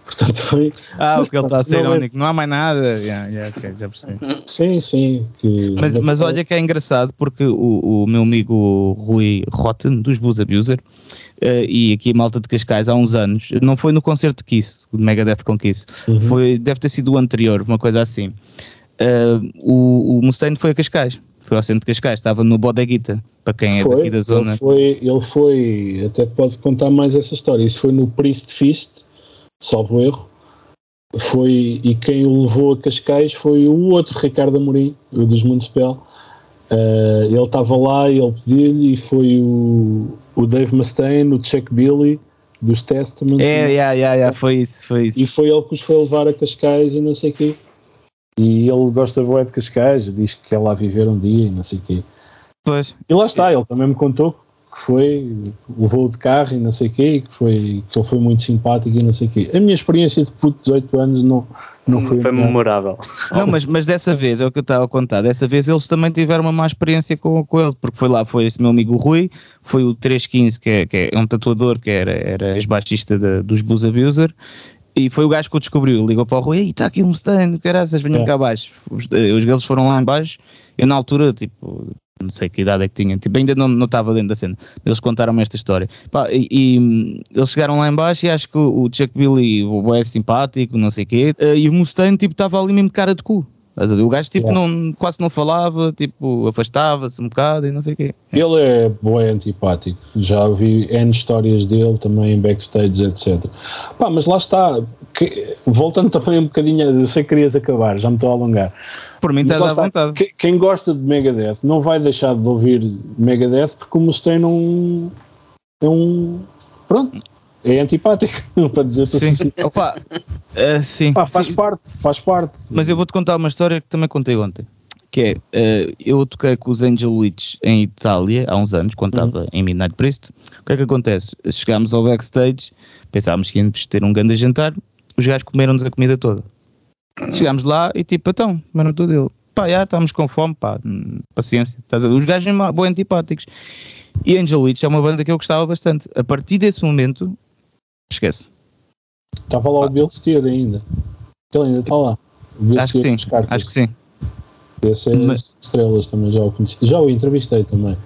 Portanto, foi. Ah, porque ele está a ser único, não há mais nada. Yeah, yeah, okay, já percebi. Sim, sim. Que mas, mas olha que é engraçado porque o, o meu amigo Rui Rotten, dos Blues Abuser, uh, e aqui a malta de Cascais há uns anos, não foi no concerto de Kiss, de Megadeth com Kiss, uhum. foi, deve ter sido o anterior, uma coisa assim uh, o, o Mustaine foi a Cascais, foi ao centro de Cascais, estava no Bodeguita, para quem foi, é daqui da zona. Ele foi, ele foi, até posso contar mais essa história, isso foi no Priest Feast, salvo erro, foi, e quem o levou a Cascais foi o outro Ricardo Amorim, o dos Municipal. Uh, ele estava lá e ele pediu-lhe e foi o, o Dave Mustaine, o Chuck Billy dos Testament. É, yeah, yeah, yeah, foi isso, foi isso. E foi ele que os foi levar a Cascais e não sei o quê. E ele gosta de de Cascais, diz que quer lá viver um dia e não sei o quê. Pois. E lá está, ele também me contou que foi, levou de carro e não sei o quê, que, foi, que ele foi muito simpático e não sei o quê. A minha experiência de puto de 18 anos não, não foi, foi memorável. Não, mas, mas dessa vez, é o que eu estava a contar, dessa vez eles também tiveram uma má experiência com, com ele, porque foi lá, foi esse meu amigo Rui, foi o 315, que é, que é um tatuador que era, era ex-baixista dos Blues Abuser, e foi o gajo que o descobriu, ligou para o Rui, está aqui um Mustang, caraças, venham é. cá abaixo. Os, eh, os galos foram lá embaixo, eu na altura, tipo, não sei que idade é que tinha, tipo, ainda não, não estava dentro da cena. Eles contaram-me esta história. Pá, e, e, eles chegaram lá embaixo e acho que o, o Chuck Billy o é simpático, não sei o quê, eh, e o Mustang, tipo, estava ali mesmo de cara de cu. O gajo tipo, yeah. não, quase não falava, tipo, afastava-se um bocado e não sei o quê. Ele é bom antipático. Já vi N histórias dele também em backstage, etc. Pá, mas lá está. Que, voltando também um bocadinho, sei que querias acabar, já me estou a alongar. Por mim estás à vontade. Que, quem gosta de Megadeth não vai deixar de ouvir Megadeth porque o Mustaine é um. É um. Pronto, é antipático, para dizer para sim. Opa, uh, sim. Pá, faz sim. parte, faz parte. Mas eu vou-te contar uma história que também contei ontem. Que é, uh, eu toquei com os Angel Witch em Itália há uns anos, quando estava uhum. em Midnight Priest. O que é que acontece? Chegámos ao backstage, pensávamos que íamos ter um grande jantar, os gajos comeram-nos a comida toda. Chegámos lá e tipo, então, comeram tudo ele. Pá, já estamos com fome, pá, paciência. Os gajos são bem antipáticos. E Angel Witch é uma banda que eu gostava bastante. A partir desse momento, Esquece. Estava lá ah. o Bill Steer ainda. Ele ainda está lá. Acho que sim. Acho que sim. Esse é mas... estrelas também já o conheci. Já o entrevistei também.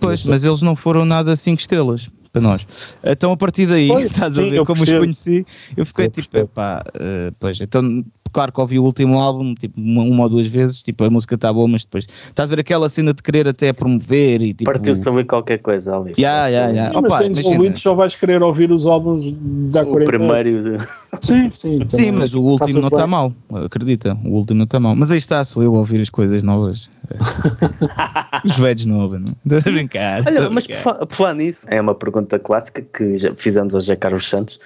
Pois, mas eles não foram nada 5 estrelas para nós. Então a partir daí, pois, estás sim, a ver como os conheci, eu fiquei eu tipo, pá, uh, pois, então claro que ouvi o último álbum, tipo, uma, uma, ou duas vezes, tipo, a música está boa, mas depois estás a ver aquela cena de querer até promover e tipo. Partiu-se ali qualquer coisa ali. Yeah, yeah, yeah. Sim, Opa, mas ouvido, só vais querer ouvir os álbuns da O primeiro. Sim, sim. Sim, mas o último não está mal, acredita, o último não está mal. Mas aí está, sou eu a ouvir as coisas novas. os velhos novos, não? Estás a brincar. Olha, mas por falar nisso, é uma pergunta clássica que já fizemos ao José Carlos Santos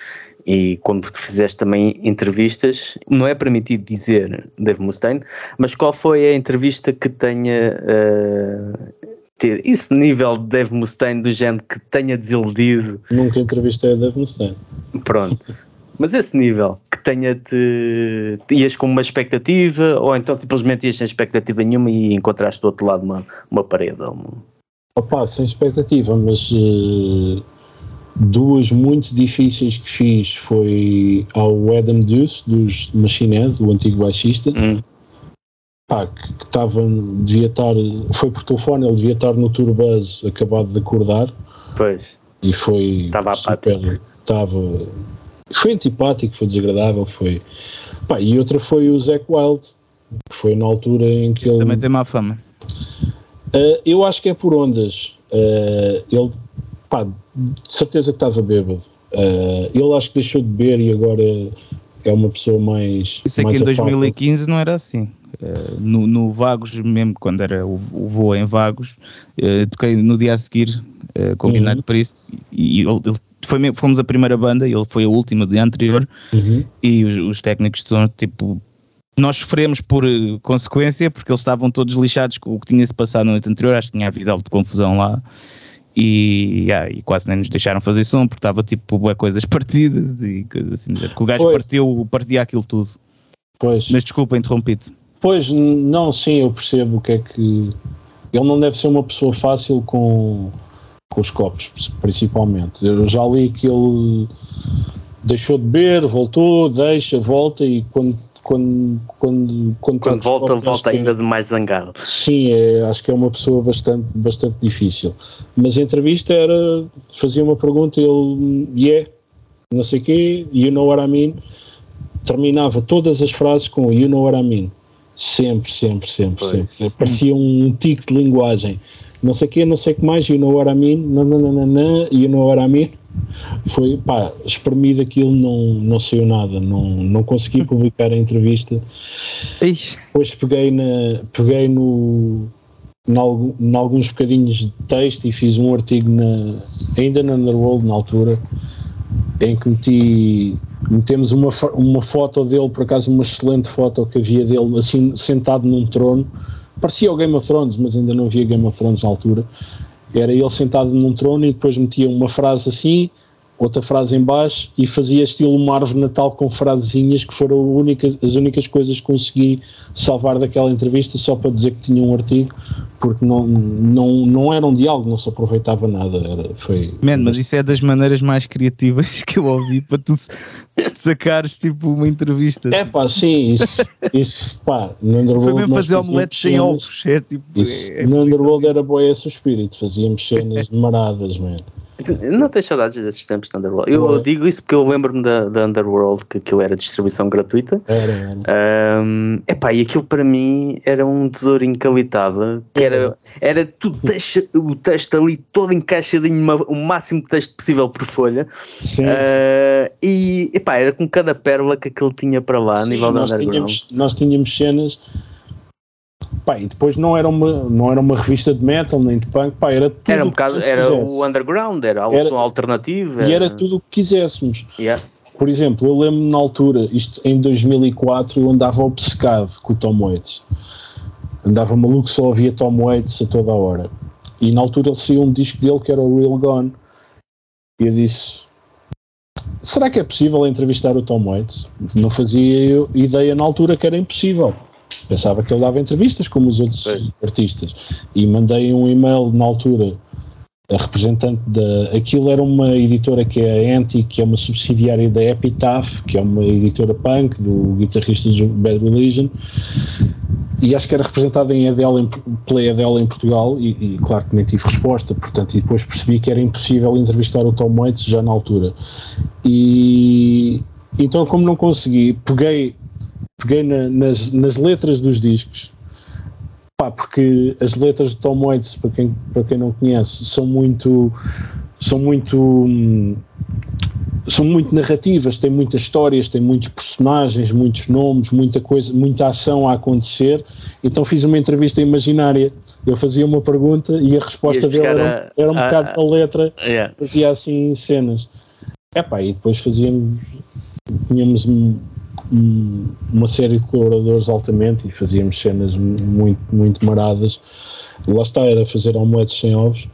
e quando fizeste também entrevistas, não é permitido dizer Dave Mustaine, mas qual foi a entrevista que tenha uh, ter esse nível de Dave Mustaine do género que tenha desiludido. Nunca entrevistei a Dave Mustaine. Pronto. Mas esse nível que tenha-te. ias com uma expectativa ou então simplesmente ias sem expectativa nenhuma e encontraste do outro lado uma, uma parede. Uma... Opa, sem expectativa, mas uh, duas muito difíceis que fiz foi ao Adam Deuce dos Machine Head, o antigo baixista. Hum. Pá, que estava, devia estar, foi por telefone, ele devia estar no Turbuzz acabado de acordar. Pois. E foi Estava super, estava, foi antipático, foi desagradável, foi. Pá, e outra foi o Zac Wild, que foi na altura em que Isso ele. também tem má fama. Uh, eu acho que é por ondas. Uh, ele, pá, de certeza que estava bêbado. Uh, ele acho que deixou de beber e agora é uma pessoa mais. Isso aqui mais em afável. 2015 não era assim. Uh, no, no Vagos, mesmo quando era o, o voo em Vagos, uh, toquei no dia a seguir com o Uhum. Priest e ele, ele foi, fomos a primeira banda, ele foi a última do anterior Uhum. e os, os técnicos estão tipo. Nós sofremos por eh, consequência porque eles estavam todos lixados com o que tinha-se passado na noite anterior, acho que tinha havido algo de confusão lá e, ah, e quase nem nos deixaram fazer som porque estava tipo coisas partidas e coisas assim. Que o gajo Pois. partiu, partia aquilo tudo. Pois, Mas desculpa, interrompi-te. pois, não, sim, eu percebo o que é que. Ele não deve ser uma pessoa fácil com, com os copos, principalmente. Eu já li que ele deixou de beber, voltou, deixa, volta e quando. Quando, quando, quando, Quando volta, acho volta que é- ainda mais zangado. Sim, é, acho que é uma pessoa bastante, bastante difícil. Mas a entrevista era, fazia uma pergunta ele, yeah, não sei o quê, you know what I mean. Terminava todas as frases com you know what I mean. Sempre, sempre, sempre, Pois. sempre. Parecia um tique de linguagem. Não sei o quê, não sei o que mais, you know what I mean, nananana, you know what I mean. Foi, pá, espremido aquilo, não, não saiu nada, não, não consegui publicar a entrevista. Depois peguei, na, peguei no, em algu- em alguns bocadinhos de texto e fiz um artigo na, ainda na Underworld na altura em que meti metemos uma, uma foto dele, por acaso uma excelente foto que havia dele assim sentado num trono. Parecia o Game of Thrones, mas ainda não havia Game of Thrones na altura era ele sentado num trono e depois metia uma frase assim outra frase em baixo e fazia estilo uma árvore natal com frasezinhas que foram única- as únicas coisas que consegui salvar daquela entrevista só para dizer que tinha um artigo porque não, não, não era um diálogo, não se aproveitava nada era, foi, Man, mas isso é das maneiras mais criativas que eu ouvi para tu sacares tipo uma entrevista. é pá, sim, isso, isso pá, no Underworld foi mesmo fazer omeletes sem ovos. É tipo. isso, é, é no Underworld era boa esse o espírito, fazíamos cenas maradas, man. Não tenho saudades desses tempos da Underworld. Eu Boa. digo isso porque eu lembro-me da, da Underworld que aquilo era distribuição gratuita. Era, era. Um, epá, e aquilo para mim era um tesouro encalitado, que era, era tudo texto, o texto ali todo encaixadinho, uma- o máximo de texto possível por folha. Sim, Uh, e epá, era com cada pérola que aquilo tinha para lá a Sim, nível da nós underground. tínhamos, nós tínhamos cenas. Pá, e depois não era, uma, não era uma revista de metal nem de punk, pá, era tudo Era um bocado, era quisesse. o underground, era a Era- alternativa. E era tudo o que quiséssemos. Yeah. Por exemplo, eu lembro na altura, isto em 2004, eu andava obcecado com o Tom Waits. Andava maluco, só ouvia Tom Waits a toda a hora. E na altura ele saiu um disco dele que era o Real Gone. E eu disse: será que é possível entrevistar o Tom Waits? Não fazia ideia na altura que era impossível. Pensava que ele dava entrevistas como os outros Pois. artistas. E mandei um e-mail na altura a representante da. Aquilo era uma editora que é a Anti, que é uma subsidiária da Epitaph, que é uma editora punk do guitarrista do Bad Religion. E acho que era representada em Adele, em, pela Adele em Portugal, e, e claro que nem tive resposta, portanto, e depois percebi que era impossível entrevistar o Tom Waits já na altura. E então, como não consegui, peguei, peguei na- nas, nas letras dos discos, pá, porque as letras de Tom Waits, para quem, para quem não conhece, são muito. São muito. hum, São muito narrativas, têm muitas histórias, têm muitos personagens, muitos nomes, muita coisa, muita ação a acontecer. Então fiz uma entrevista imaginária. Eu fazia uma pergunta e a resposta dele era, a- era um a- bocado a- da letra Yeah. fazia assim cenas. Epá, e depois fazíamos, tínhamos uma série de colaboradores altamente e fazíamos cenas muito, muito maradas. Lá está, era fazer omeletes sem ovos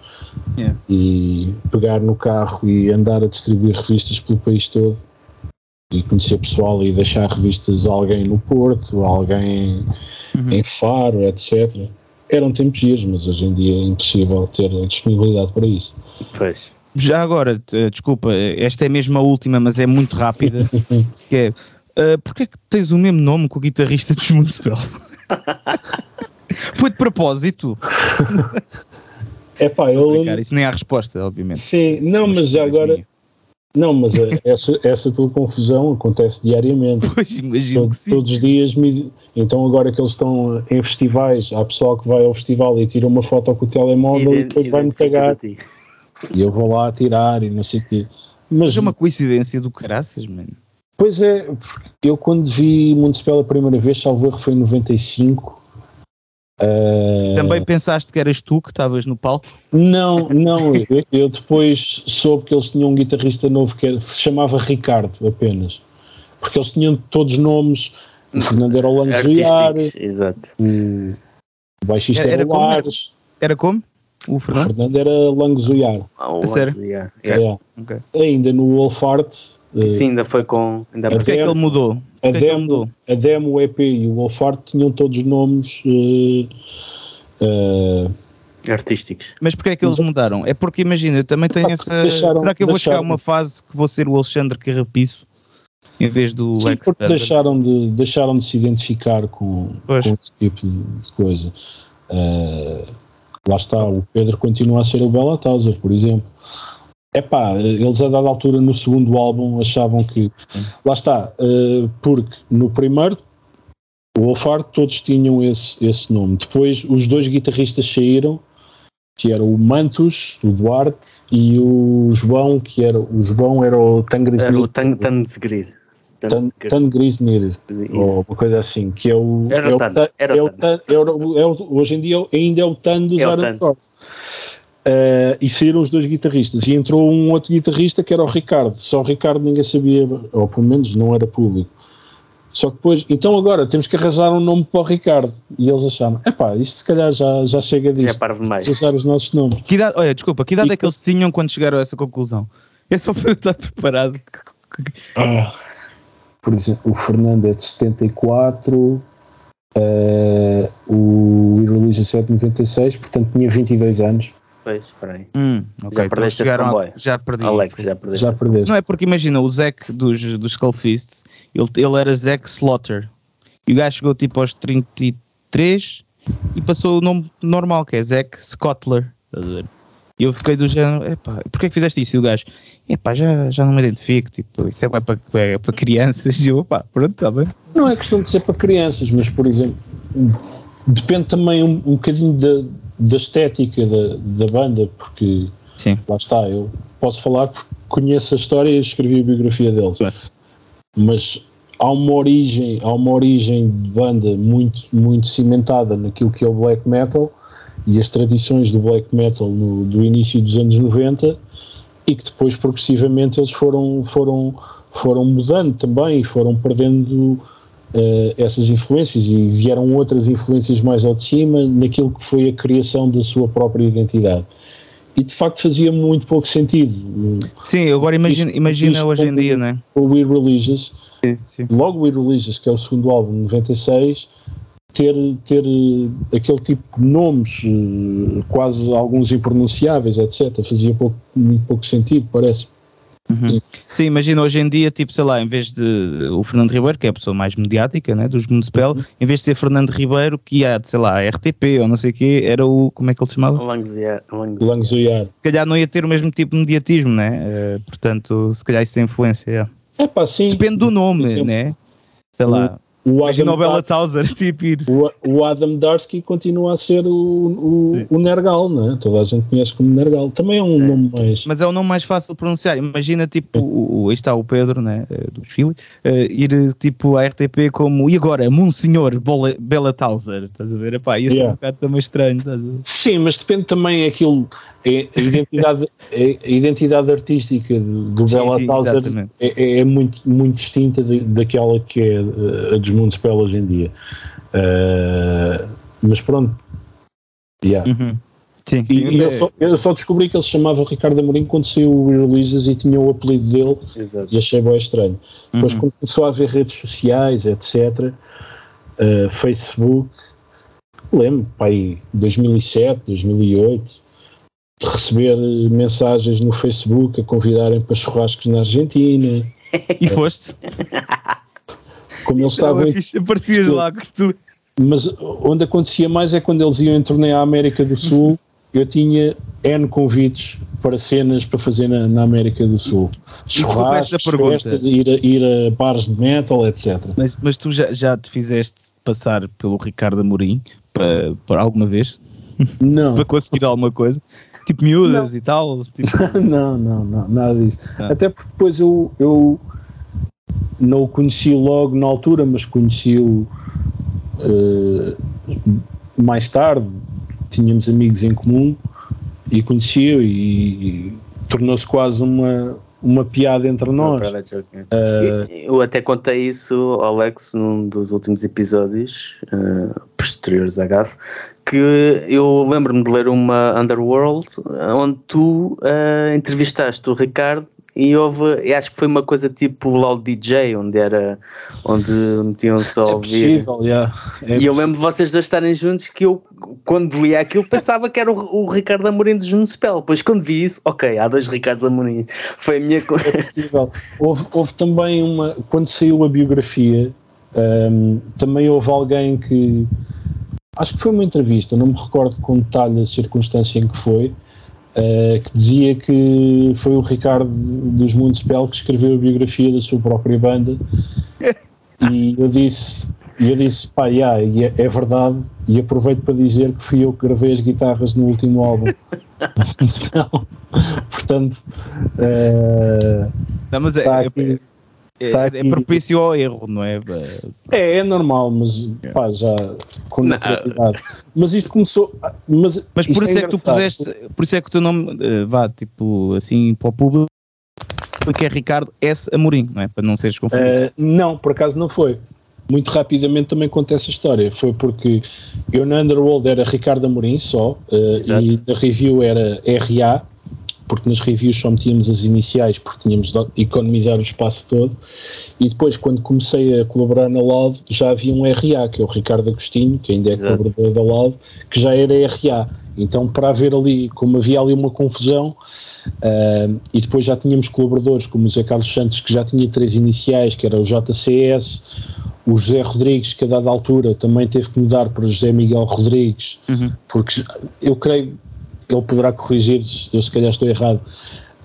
Yeah. e pegar no carro e andar a distribuir revistas pelo país todo e conhecer pessoal e deixar revistas a alguém no Porto, a alguém Uhum. em Faro, etc. Eram tempos giros, mas hoje em dia é impossível ter a disponibilidade para isso. Pois. Já agora, eh, desculpa, esta é mesmo a última, mas é muito rápida. que é, eh, porquê é que tens o mesmo nome que o guitarrista dos Moonspell? Foi de propósito. É pá, eu isso nem há resposta, obviamente. Sim, não, mas já agora. Não, mas eh, essa, essa tua confusão acontece diariamente. Pois imagino Todo- que sim. todos os dias, me- então agora que eles estão em festivais, há pessoal que vai ao festival e tira uma foto com o telemóvel e depois vai-me cagar e eu vou lá tirar e não sei o quê. Mas, Mas é uma coincidência do caraças, mano. Pois é, porque eu quando vi Municipal a primeira vez, salvo erro, foi em 95. eh, Também pensaste que eras tu que estavas no palco? Não, não, eu, eu depois soube que eles tinham um guitarrista novo que era- se chamava Ricardo apenas. Porque eles tinham todos nomes. O Fernando era o Artísticos, exato. o baixista Era- era, era o como- Lares, Era como? O o Fernando? Fernando era Langezoiar. Ah, o A sério? Lance, yeah. É. Ok. Ainda no Wolfart, Sim, ainda foi com. Ainda Até- Porquê é que ele mudou? a, é que ele demo, mudou? a demo, o EP e o Wolfart tinham todos nomes. eh, eh, artísticos. Mas porquê é que eles mudaram? É porque imagina, eu também tenho Ah, essa. deixaram- Será que eu vou chegar a deixaram- uma fase que vou ser o Alexandre Carrapiço em vez do sim, Lex porque deixaram de, deixaram de se identificar com, Pois. com esse tipo de, coisa. Eh, lá está, o Pedro continua a ser o Bela Tauser, por exemplo. Epá, eles a dada altura no segundo álbum achavam que. Lá está, eh, porque no primeiro, o Wolfart, todos tinham esse, esse nome. Depois os dois guitarristas saíram, que era o Mantus, o Duarte, e o João, que era. O João era o Tangris Era o Tan- Tanzgrir. Tanzgrir. Tangrisnir, ou uma coisa assim, que é o. Era é o Tan, é é é Hoje em dia ainda é o Tan dos É Eh, e saíram os dois guitarristas e entrou um outro guitarrista que era o Ricardo. Só o Ricardo ninguém sabia, ou pelo menos não era público. Só que depois, então agora temos que arranjar um nome para o Ricardo. E eles acharam, epá, isto se calhar já, já chega Já é parvo demais. Vamos usar os nossos nomes. Que idade, olha, desculpa, que idade E é que eles tinham quando chegaram a essa conclusão? É só para eu estar preparado. Por exemplo, o Fernando é de 74, eh, o Irreligious é de 96, portanto tinha 22 anos. Pois, espera aí. Hum, ok, Já então perdeste esse chegaram a- comboio. Já perdi. Alex, já perdeste. Já perdeste. Não é porque imagina, o Zack dos, dos Skullfists, ele, ele era Zack Slaughter. E o gajo chegou tipo aos 33 e passou o nome normal, que é Zack Scottler. E eu fiquei do género, epá, porquê que fizeste isso? E o gajo, epá, já, já não me identifico, tipo, isso é para, para, é para crianças. E eu, pá, pronto, está bem. Não é questão de ser para crianças, mas por exemplo, depende também um, um bocadinho da, da estética da, da banda, porque Sim. lá está, eu posso falar porque conheço a história e escrevi a biografia deles. Claro. Mas há uma origem, há uma origem de banda muito, muito cimentada naquilo que é o black metal e as tradições do black metal no- do início dos anos 90 e que depois progressivamente eles foram, foram, foram mudando também e foram perdendo eh, essas influências e vieram outras influências mais ao de cima naquilo que foi a criação da sua própria identidade. E de facto fazia muito pouco sentido. Sim, agora imagina, imagina hoje em dia, né? O We Religious, Sim. logo o We Religious, que é o segundo álbum, 96, ter, ter eh, aquele tipo de nomes, eh, quase alguns impronunciáveis, etc., fazia pouco, muito pouco sentido, parece. Sim, imagina hoje em dia, tipo, sei lá, em vez de o Fernando Ribeiro, que é a pessoa mais mediática, né, dos Municipal, em vez de ser Fernando Ribeiro, que ia, sei lá, a RTP ou não sei o quê, era o, como é que ele se chamava? Langzia- Lang- Langzoiar. Se calhar não ia ter o mesmo tipo de mediatismo, né? Eh, portanto, se calhar isso tem influência. é. É pá, sim. Depende do nome, exemplo, né? Sei lá, O Adam, Tauser, tipo, ir. o, o Adam Darsky continua a ser o, o, o Nergal, não é? Toda a gente conhece como Nergal. Também é um Sim. nome mais. Mas é o nome mais fácil de pronunciar. Imagina, tipo, o, aí está o Pedro, né, eh, dos Philly, eh, ir tipo à RTP como, e agora, Monsenhor Bola- Bela Tauser, estás a ver? Epá, ia ser Yeah. um bocado também estranho, estás a ver? Sim, mas depende também aquilo. É, a, identidade, é, a identidade artística do Sim, Bela Tauser exatamente. é, é muito, muito distinta de- daquela que é eh, a dos Municipal hoje em dia. Eh, mas pronto. Yeah. Uhum. Sim, E, sim. e é- eu, só, eu só descobri que ele se chamava Ricardo Amorim quando saiu o Releases e tinha o apelido dele Exato. e achei bem estranho. Depois, Uhum. quando começou a haver redes sociais, etc., eh, Facebook, lembro, pai, 2007, 2008, de receber eh, mensagens no Facebook a convidarem para churrascos na Argentina. E foste? Como eles Estava estavam. em- fixe. Aparecias lá com tu. Mas onde acontecia mais é quando eles iam em turnê à América do Sul. Eu tinha N convites para cenas para fazer na, na América do Sul. Churrascos, festas, ir a, ir a bares de metal, etc. Mas, mas tu já, já te fizeste passar pelo Ricardo Amorim para, para alguma vez? Não, Para conseguir alguma coisa? Tipo miúdas e tal? Tipo, não, não, não, nada disso. Ah. Até porque depois eu, eu não o conheci logo na altura, mas conheci-o eh, mais tarde. Tínhamos amigos em comum e conheci-o e, e tornou-se quase uma, uma piada entre nós. É. Eu até contei isso ao Alex num dos últimos episódios eh, posteriores à GAF, que eu lembro-me de ler uma Underworld onde tu eh, entrevistaste o Ricardo e houve, acho que foi uma coisa tipo Loud DJ, onde era onde metiam-se a É ouvir. possível, yeah. É E eu lembro de vocês dois estarem juntos que eu, quando lia aquilo, pensava que era o, o Ricardo Amorim do Juno Spell. Depois, quando vi isso, ok, há dois Ricardos Amorim. Foi a minha coisa. possível. Houve, houve também uma. Quando saiu a biografia, hum, também houve alguém que. Acho que foi uma entrevista, não me recordo com detalhe a circunstância em que foi, eh, que dizia que foi o Ricardo dos Municipal que escreveu a biografia da sua própria banda. E eu disse. E eu disse, pá, yeah, é, é verdade, e aproveito para dizer que fui eu que gravei as guitarras no último álbum. Portanto, eh, não, mas é, Tá é- aqui. É- tá é propício ao erro, não é? É, é normal, mas pá, já com naturalidade. Mas isto começou. Mas, Mas por isso é que tu puseste, por isso é que o teu nome eh, vá, tipo, assim, para o público, que é Ricardo S. Amorim, não é? Para não seres confundido. Eh, não, por acaso não foi. Muito rapidamente também conta essa história. Foi porque eu na Underworld era Ricardo Amorim só, Exato. e na review era RA, porque nas reviews só metíamos as iniciais, porque tínhamos de economizar o espaço todo. E depois, quando comecei a colaborar na Loud, já havia um RA, que é o Ricardo Agostinho, que ainda é Exato. colaborador da Loud, que já era RA. Então, para haver ali, como havia ali uma confusão, ah, e depois já tínhamos colaboradores como o José Carlos Santos, que já tinha três iniciais, que era o JCS, o José Rodrigues, que a dada altura também teve que mudar para José Miguel Rodrigues, Uhum. porque eu creio, ele poderá corrigir se eu se calhar estou errado.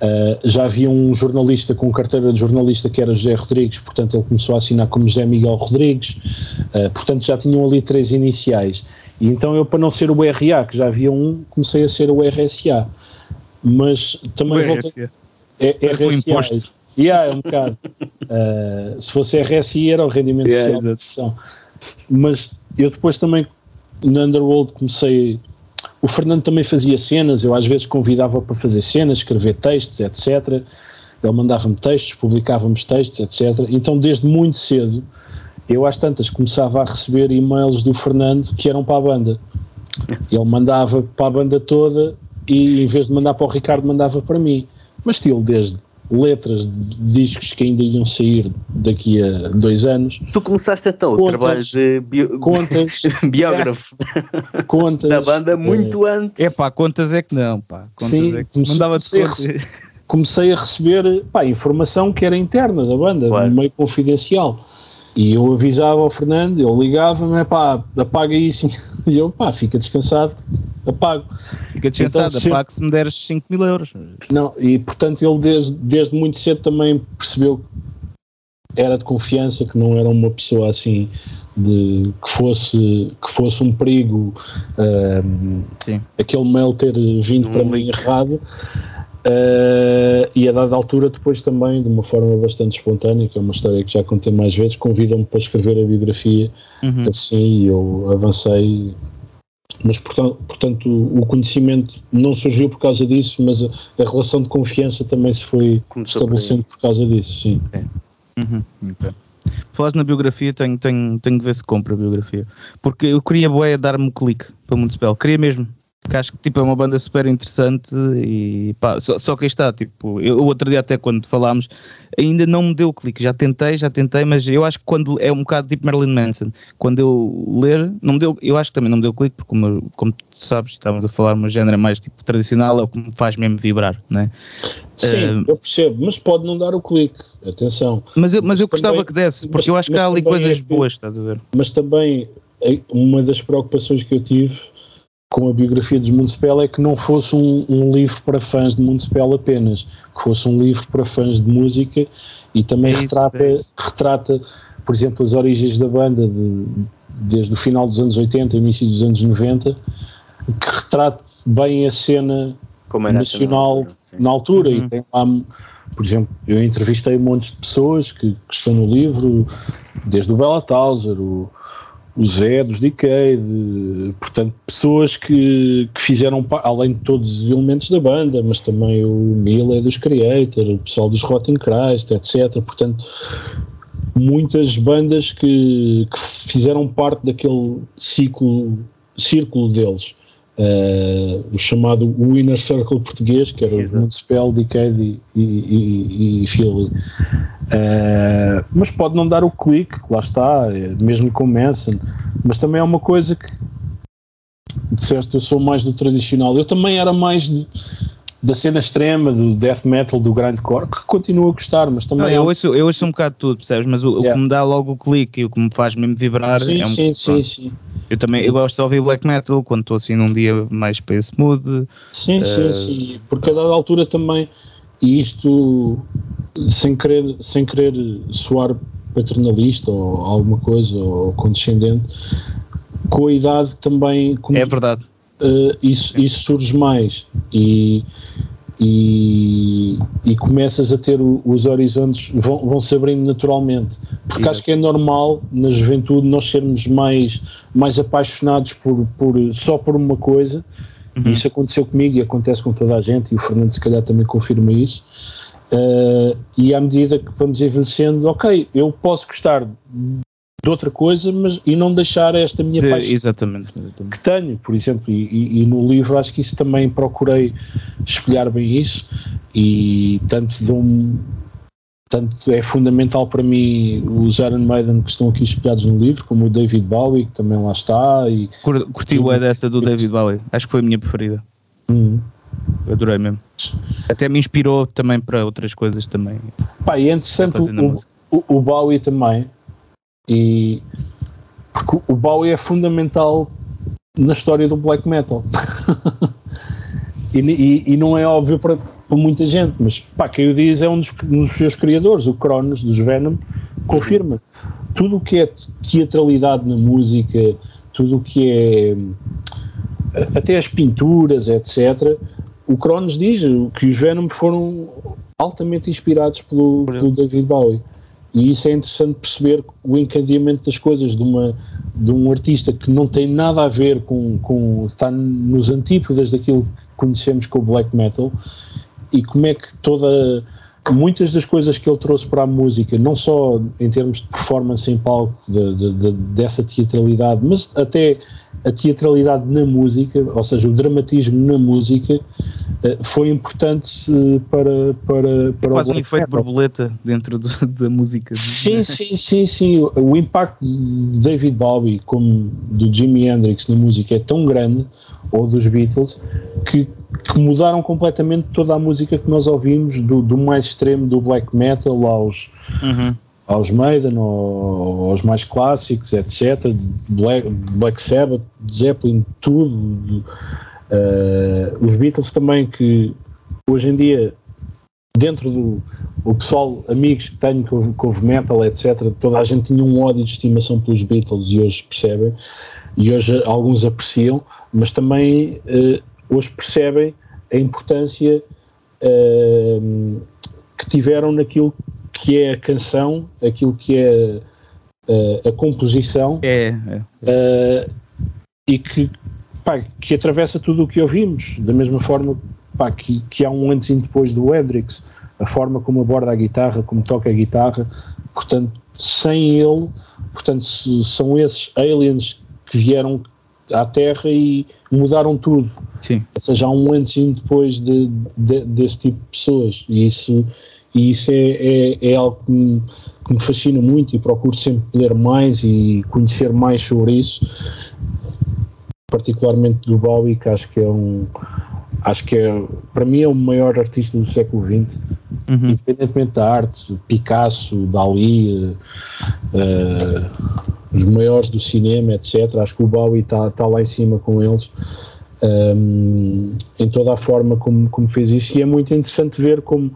ah, já havia um jornalista com carteira de jornalista que era José Rodrigues, portanto ele começou a assinar como José Miguel Rodrigues, ah, portanto já tinham ali três iniciais. E então eu, para não ser o RA, que já havia um, comecei a ser o RSA. Mas também O voltei- RSA. é, um RSA. imposto. Yeah, é um bocado. Uh, se fosse RSI era o rendimento Yeah, social. Mas eu depois também na Underworld comecei. O Fernando também fazia cenas, eu às vezes convidava para fazer cenas, escrever textos, etc. Ele mandava-me textos, publicávamos textos, etc. Então desde muito cedo eu às tantas começava a receber e-mails do Fernando que eram para a banda. Ele mandava para a banda toda e em vez de mandar para o Ricardo mandava para mim. Mas estilo desde letras de discos que ainda iam sair daqui a dois anos, Tu começaste então o Contas. trabalho de bio- contas, biógrafo contas. da banda muito antes. É pá, contas é que não, pá. Contas Sim, é que comecei- mandava-te comecei a contas. comecei a receber pá, informação que era interna da banda, Claro. meio confidencial. E eu avisava ao Fernando, ele ligava-me, pá, apaga isso. E eu, pá, fica descansado, apago. Fica descansado, Então, que se me deres 5 mil euros. Não, e portanto ele desde, desde muito cedo também percebeu que era de confiança, que não era uma pessoa assim de que fosse, que fosse um perigo Sim. aquele mail ter vindo Um para mim errado. Ah, e a dada altura, depois também, de uma forma bastante espontânea, que é uma história que já contei mais vezes, convidam-me para escrever a biografia Uhum. assim e eu avancei mas portanto, portanto o conhecimento não surgiu por causa disso, mas a, a relação de confiança também se foi Começou estabelecendo por, por, causa disso, sim. Okay. Uhum. Okay. Falaste na biografia, tenho, tenho, tenho que ver se compro a biografia. Porque eu queria boé dar-me um clique para o Municipal, queria mesmo que acho que tipo, é uma banda super interessante e pá, só, só que aí está, tipo, eu, o outro dia até quando falámos, ainda não me deu o clique, já tentei, já tentei, mas eu acho que quando é um bocado tipo Marilyn Manson, quando eu ler, não me deu, eu acho que também não me deu clique, porque como, como tu sabes, estávamos a falar uma género mais tipo tradicional, é o que me faz mesmo vibrar, né? Sim, uh, eu percebo, mas pode não dar o clique, atenção. Mas eu, mas eu gostava também, que desse, porque mas, eu acho que há ali coisas é boas, estás a ver? Mas também, uma das preocupações que eu tive com a biografia de Municipal é que não fosse um, um, livro para fãs de Municipal apenas, que fosse um livro para fãs de música e também é isso, retrata, é retrata, por exemplo, as origens da banda de, desde o final dos anos 80 início dos anos 90, que retrate bem a cena nacional na altura uhum. e tem lá, por exemplo, eu entrevistei um monte de pessoas que, que estão no livro, desde o Bela Tauser, o, o Zé dos Decade, portanto, pessoas que, que fizeram, além de todos os elementos da banda, mas também o Miller dos Creator, o pessoal dos Rotten Christ, etc. Portanto, muitas bandas que, que fizeram parte daquele ciclo, círculo deles. Uh, o chamado Winner Circle português, que era Exato. o Municipal, Decade e, e, e, e Philly. Uh, mas pode não dar o clique, lá está, é mesmo com Manson, mas também é uma coisa que disseste, eu sou mais do tradicional. Eu também era mais de, da cena extrema, do death metal, do grindcore, que continuo a gostar, mas também. Não, eu, ouço, eu ouço um bocado tudo, percebes? Mas o, yeah. o, que me dá logo o clique e o que me faz mesmo vibrar sim, é um Sim, sim, sim. Eu também eu gosto de ouvir black metal quando estou assim num dia mais para esse mood. Sim, uh... sim, sim. Porque a dada altura também, e isto sem querer, sem querer soar paternalista ou alguma coisa, ou condescendente, com a idade também. É verdade. Uh, isso, isso surge mais. E e, e começas a ter o, os horizontes, vão, vão se abrindo naturalmente. Porque acho que é normal na juventude nós sermos mais, mais apaixonados por, por, só por uma coisa. Uhum. Isso aconteceu comigo e acontece com toda a gente, e o Fernando, se calhar, também confirma isso. Uh, e à medida que vamos envelhecendo, ok, eu posso gostar de outra coisa, mas e não deixar esta minha de, paixão exatamente, exatamente, que tenho, por exemplo, e, e, no livro acho que isso também procurei espelhar bem isso e tanto de um tanto é fundamental para mim os Iron Maiden que estão aqui espelhados no livro, como o David Bowie, que também lá está. E, Curti o dessa do David Bowie, acho que foi a minha preferida. Uhum. Adorei mesmo. Até me inspirou também para outras coisas também. Pá, e é interessante o, o, o Bowie também, e porque o Bowie é fundamental na história do black metal. e, e, e, não é óbvio para, para, muita gente, mas pá, quem o diz é um dos, um dos seus criadores, o Cronos dos Venom, confirma. Tudo o que é teatralidade na música, tudo o que é até as pinturas, etc. O Cronos diz que os Venom foram altamente inspirados pelo, pelo David Bowie. E isso é interessante perceber o encadeamento das coisas de, uma, de um artista que não tem nada a ver com, com. está nos antípodas daquilo que conhecemos como black metal e como é que toda. Muitas das coisas que ele trouxe para a música, não só em termos de performance em palco, de, de, de, dessa teatralidade, mas até a teatralidade na música, ou seja, o dramatismo na música, eh, foi importante eh, para, para, para Quase um efeito borboleta dentro do, da música. Sim, sim, sim, sim. O impacto de David Bowie como do Jimi Hendrix na música é tão grande, ou dos Beatles, que, que mudaram completamente toda a música que nós ouvimos, do, do mais extremo do black metal aos, uhum aos Maiden, ou, aos mais clássicos, etc. Black, Black Sabbath, Zeppelin, tudo. Uh, os Beatles também, que hoje em dia, dentro do o pessoal, amigos que tenho que ouve metal, etc., toda a gente tinha um ódio de estimação pelos Beatles e hoje percebem, e hoje alguns apreciam, mas também uh, hoje percebem a importância uh, que tiveram naquilo que é a canção, aquilo que é uh, a composição é, é. Uh, e que pá, que atravessa tudo o que ouvimos, da mesma forma pá, que, que há um antes e depois do Hendrix, a forma como aborda a guitarra, como toca a guitarra, portanto, sem ele, portanto, são esses aliens que vieram à Terra e mudaram tudo. Sim. Ou seja, há um antes e um depois de, de, desse tipo de pessoas. E isso, e isso é, é, é algo que me, que me, fascina muito e procuro sempre ler mais e conhecer mais sobre isso. Particularmente do Bowie, que acho que é um. Acho que é, para mim, é o maior artista do século XX, uhum. independentemente da arte, Picasso, Dali, uh, uh, os maiores do cinema, etc. Acho que o Bowie está tá lá em cima com eles um, em toda a forma como, como fez isso, e é muito interessante ver como,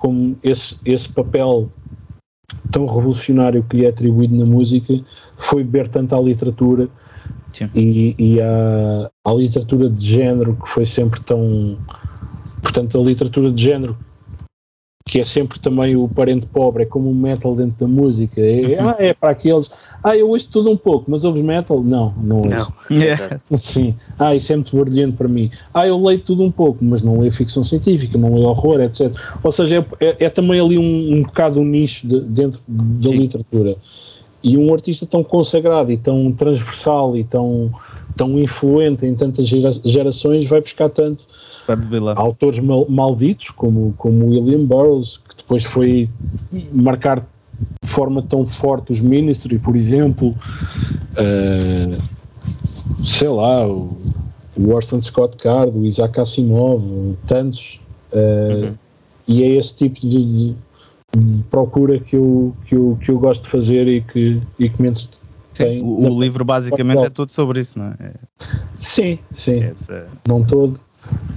como esse, esse papel tão revolucionário que lhe é atribuído na música foi beber tanto à literatura e, e à, à literatura de género que foi sempre tão portanto a literatura de género que é sempre também o parente pobre, é como o metal dentro da música. É, uhum. ah, é para aqueles. Ah, eu ouço tudo um pouco, mas ouves metal? Não, não ouço. Não. Yeah. Sim. Ah, isso é muito barulhento para mim. Ah, eu leio tudo um pouco, mas não leio ficção científica, não leio horror, etc. Ou seja, é, é, é também ali um, um bocado um nicho de, dentro da Sim. literatura. E um artista tão consagrado e tão transversal e tão, tão influente em tantas gerações vai buscar tanto autores mal, malditos como, como William Burroughs, que depois foi marcar de forma tão forte os Ministry, por exemplo, uh, sei lá, o, o Orson Scott Card, o Isaac Asimov, tantos, uh, uhum. e é esse tipo de, de, de, procura que eu, que, eu, que eu gosto de fazer e que, e que me entretém. O, o livro basicamente é tudo sobre isso, não é? é. Sim, sim. Essa... Não todo,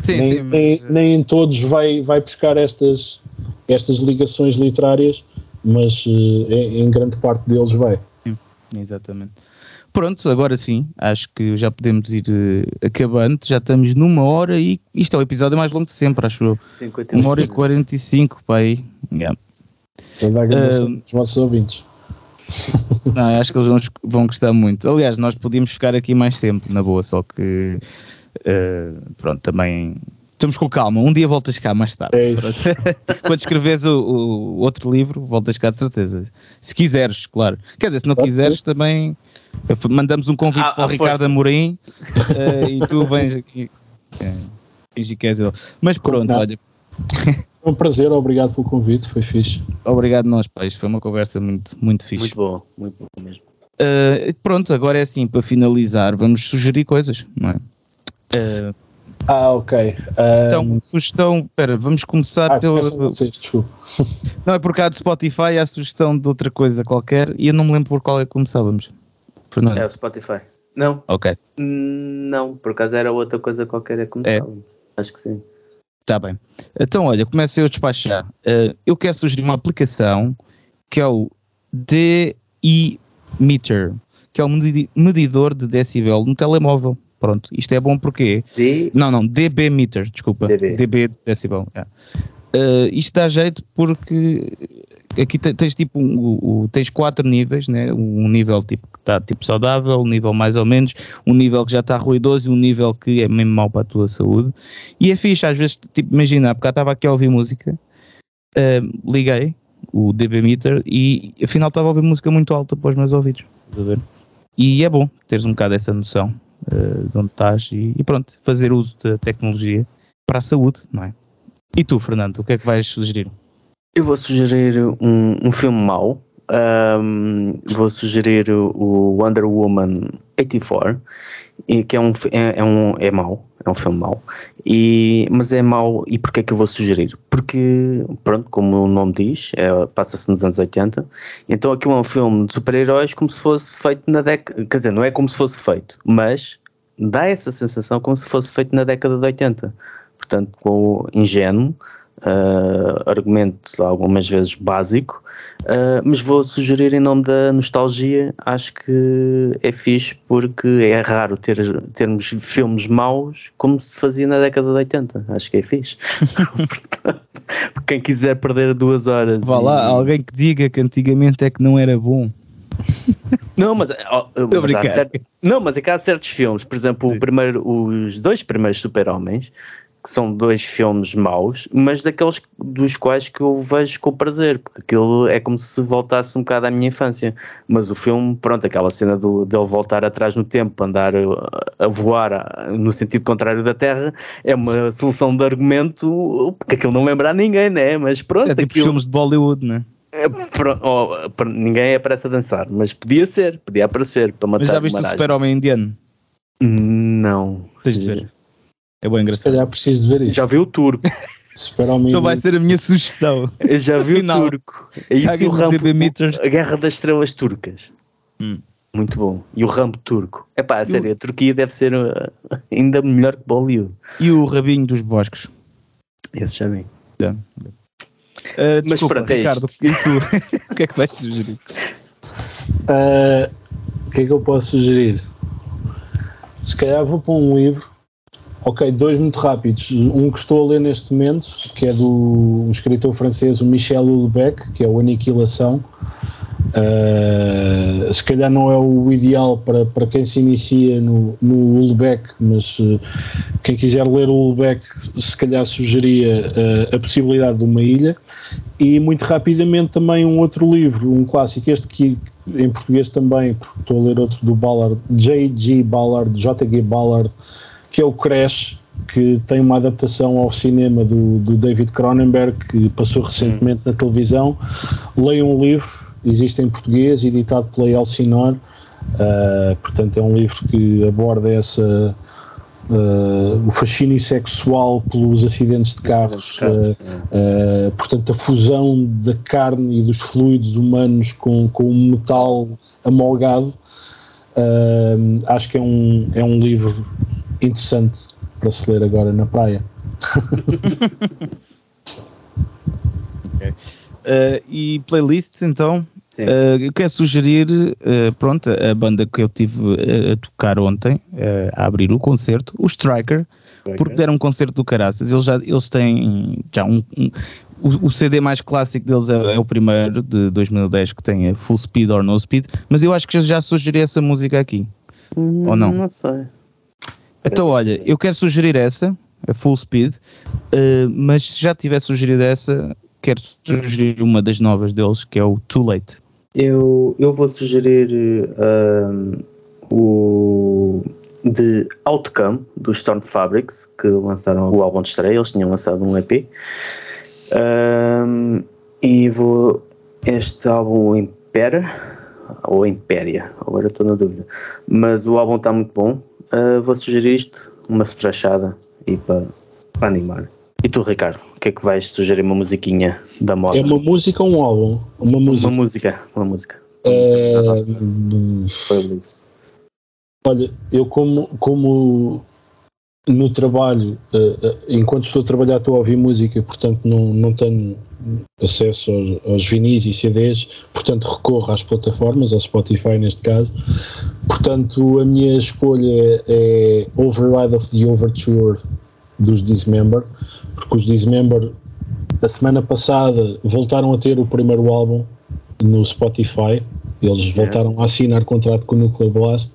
Sim, nem, sim, mas... nem, nem, em todos vai, vai buscar estas, estas ligações literárias, mas uh, em, em, grande parte deles vai. Sim, exatamente. Pronto, agora sim, acho que já podemos ir uh, acabando. Já estamos numa hora e isto é o episódio mais longo de sempre, acho eu. Uma hora e 45, pai. Yeah. Toda a uh, dos nossos ouvintes. Não, acho que eles vão, vão gostar muito. Aliás, nós podíamos ficar aqui mais tempo, na boa, só que Uh, pronto, também estamos com calma. Um dia voltas cá mais tarde. É Quando escreves o, o, outro livro, voltas cá de certeza. Se quiseres, claro. Quer dizer, se não Pode quiseres, ser. também mandamos um convite ah, para o Ricardo força. Amorim uh, e tu vens aqui. É, que és ele. Mas pronto, olha. Foi um prazer, obrigado pelo convite, foi fixe. Obrigado nós, pais. Foi uma conversa muito, muito fixe. Muito bom, muito bom mesmo. Uh, pronto, agora é assim, para finalizar, vamos sugerir coisas, não é? Uh, ah, ok. Um... Então, sugestão, espera, vamos começar ah. Vocês, desculpa. Não, é por causa do Spotify há a sugestão de outra coisa qualquer e eu não me lembro por qual é que começávamos. Fernando. É o Spotify. Não. Ok. Não, por acaso era outra coisa qualquer é que começávamos. É. Acho que sim. Está bem. Então, olha, começo eu a despachar. Uh, eu quero sugerir uma aplicação que é o DI Meter, que é um medidor de decibel no telemóvel. Pronto, isto é bom porque. D... Não, não, dB meter, desculpa. dB, dB decibel. Yeah. Uh, isto dá jeito porque aqui tens tipo um, um, tens quatro níveis, né? um nível tipo que está tipo saudável, um nível mais ou menos, um nível que já está ruidoso e um nível que é mesmo mau para a tua saúde. E é fixe, às vezes, tipo, imagina, porque eu estava aqui a ouvir música, uh, liguei o dB meter e afinal estava a ouvir música muito alta para os meus ouvidos. E é bom teres um bocado essa noção uh, de onde estás e, e, pronto, fazer uso da tecnologia para a saúde, não é? E tu, Fernando, o que é que vais sugerir? Eu vou sugerir um, um filme mau. Um, vou sugerir o Wonder Woman 84, que é um, é, é, um, é mau, é um filme mau, e, mas é mau, e porquê é que eu vou sugerir? Porque, pronto, como o nome diz, é, passa-se nos anos 80, então aquilo é um filme de super-heróis como se fosse feito na década, quer dizer, não é como se fosse feito, mas dá essa sensação como se fosse feito na década de 80, portanto, com o ingênuo, uh, argumento algumas vezes básico, uh, mas vou sugerir em nome da nostalgia, acho que é fixe porque é raro ter, termos filmes maus como se fazia na década de 80, acho que é fixe. Portanto, quem quiser perder duas horas. Vá e... lá, alguém que diga que antigamente é que não era bom. Não, mas, oh, mas há certo, não, mas é que há certos filmes, por exemplo, o primeiro, os dois primeiros Super-Homens, que são dois filmes maus, mas daqueles dos quais que eu vejo com prazer, porque aquilo é como se voltasse um bocado à minha infância. Mas o filme, pronto, aquela cena do, dele voltar atrás no tempo, andar a, voar no sentido contrário da Terra, é uma solução de argumento, porque aquilo não lembra a ninguém, né? Mas pronto. É tipo aquilo... filmes de Bollywood, né? É, oh, ninguém aparece a dançar, mas podia ser, podia aparecer para matar Mas já viste o Super-Homem indiano? Não. Tens de ver. É bem engraçado. Se calhar preciso de ver isso. Já vi o turco. então vai ser a minha sugestão. Eu já vi o turco. É isso o Rambo, a Guerra das Estrelas Turcas. Hum. Muito bom. E o Rambo turco. É pá, a sério, a Turquia deve ser uh, ainda melhor que Bollywood. E o Rabinho dos Bosques. Esse já vi. Yeah. Uh, Mas desculpa, pronto, é Ricardo, isto. e tu? o que é que vais sugerir? Uh, o que é que eu posso sugerir? Se calhar vou para um livro Ok, dois muito rápidos. Um que estou a ler neste momento, que é do um escritor francês, o Michel Houellebecq, que é o Aniquilação. Uh, se calhar não é o ideal para, para quem se inicia no, Houellebecq, mas uh, quem quiser ler o Houellebecq, se calhar sugeria uh, a possibilidade de uma ilha. E muito rapidamente também um outro livro, um clássico, este que em português também, porque estou a ler outro do Ballard, J.G. Ballard, J.G. Ballard, que é o Crash, que tem uma adaptação ao cinema do, do David Cronenberg, que passou recentemente na televisão. Leiam um livro, existe em português, editado pela Elsinore. Uh, portanto, é um livro que aborda essa. Uh, o fascínio sexual pelos acidentes de carros, uh, portanto, a fusão da carne e dos fluidos humanos com, com o metal amolgado. acho que é um, é um livro interessante para se ler agora na praia. okay. uh, e playlists então? Uh, eu quero sugerir, uh, pronto, a banda que eu tive a, a tocar ontem, a abrir o concerto, o Striker, porque deram um concerto do Caraças. Eles, já, eles têm já um, um o, o, CD mais clássico deles é, é, o primeiro de 2010 que tem a Full Speed or No Speed, mas eu acho que já sugeri essa música aqui. Hum, ou não? Não sei. Então, olha, eu quero sugerir essa, a Full Speed, uh, mas se já tiver sugerido essa, quero sugerir uma das novas deles, que é o Too Late. Eu, eu vou sugerir uh, o de Outcome, do Storm Fabrics, que lançaram o álbum de estreia, eles tinham lançado um EP. Um, e vou. Este álbum Impera, ou Impéria, agora estou na dúvida. Mas o álbum está muito bom, uh, vou sugerir isto, uma strachada e para, animar. E tu, Ricardo, o que é que vais sugerir? Uma musiquinha da moda? É uma música ou um álbum? Uma música. Uma música, uma música. É... Olha, eu como, como no trabalho, uh, uh, enquanto estou a trabalhar estou a ouvir música, portanto não, não tenho acesso aos, aos vinis e CDs, portanto recorro às plataformas, ao Spotify neste caso. Portanto, a minha escolha é Override of the Overture dos Dismember, porque os Dismember a semana passada voltaram a ter o primeiro álbum no Spotify. Eles voltaram a assinar contrato com o Nuclear Blast.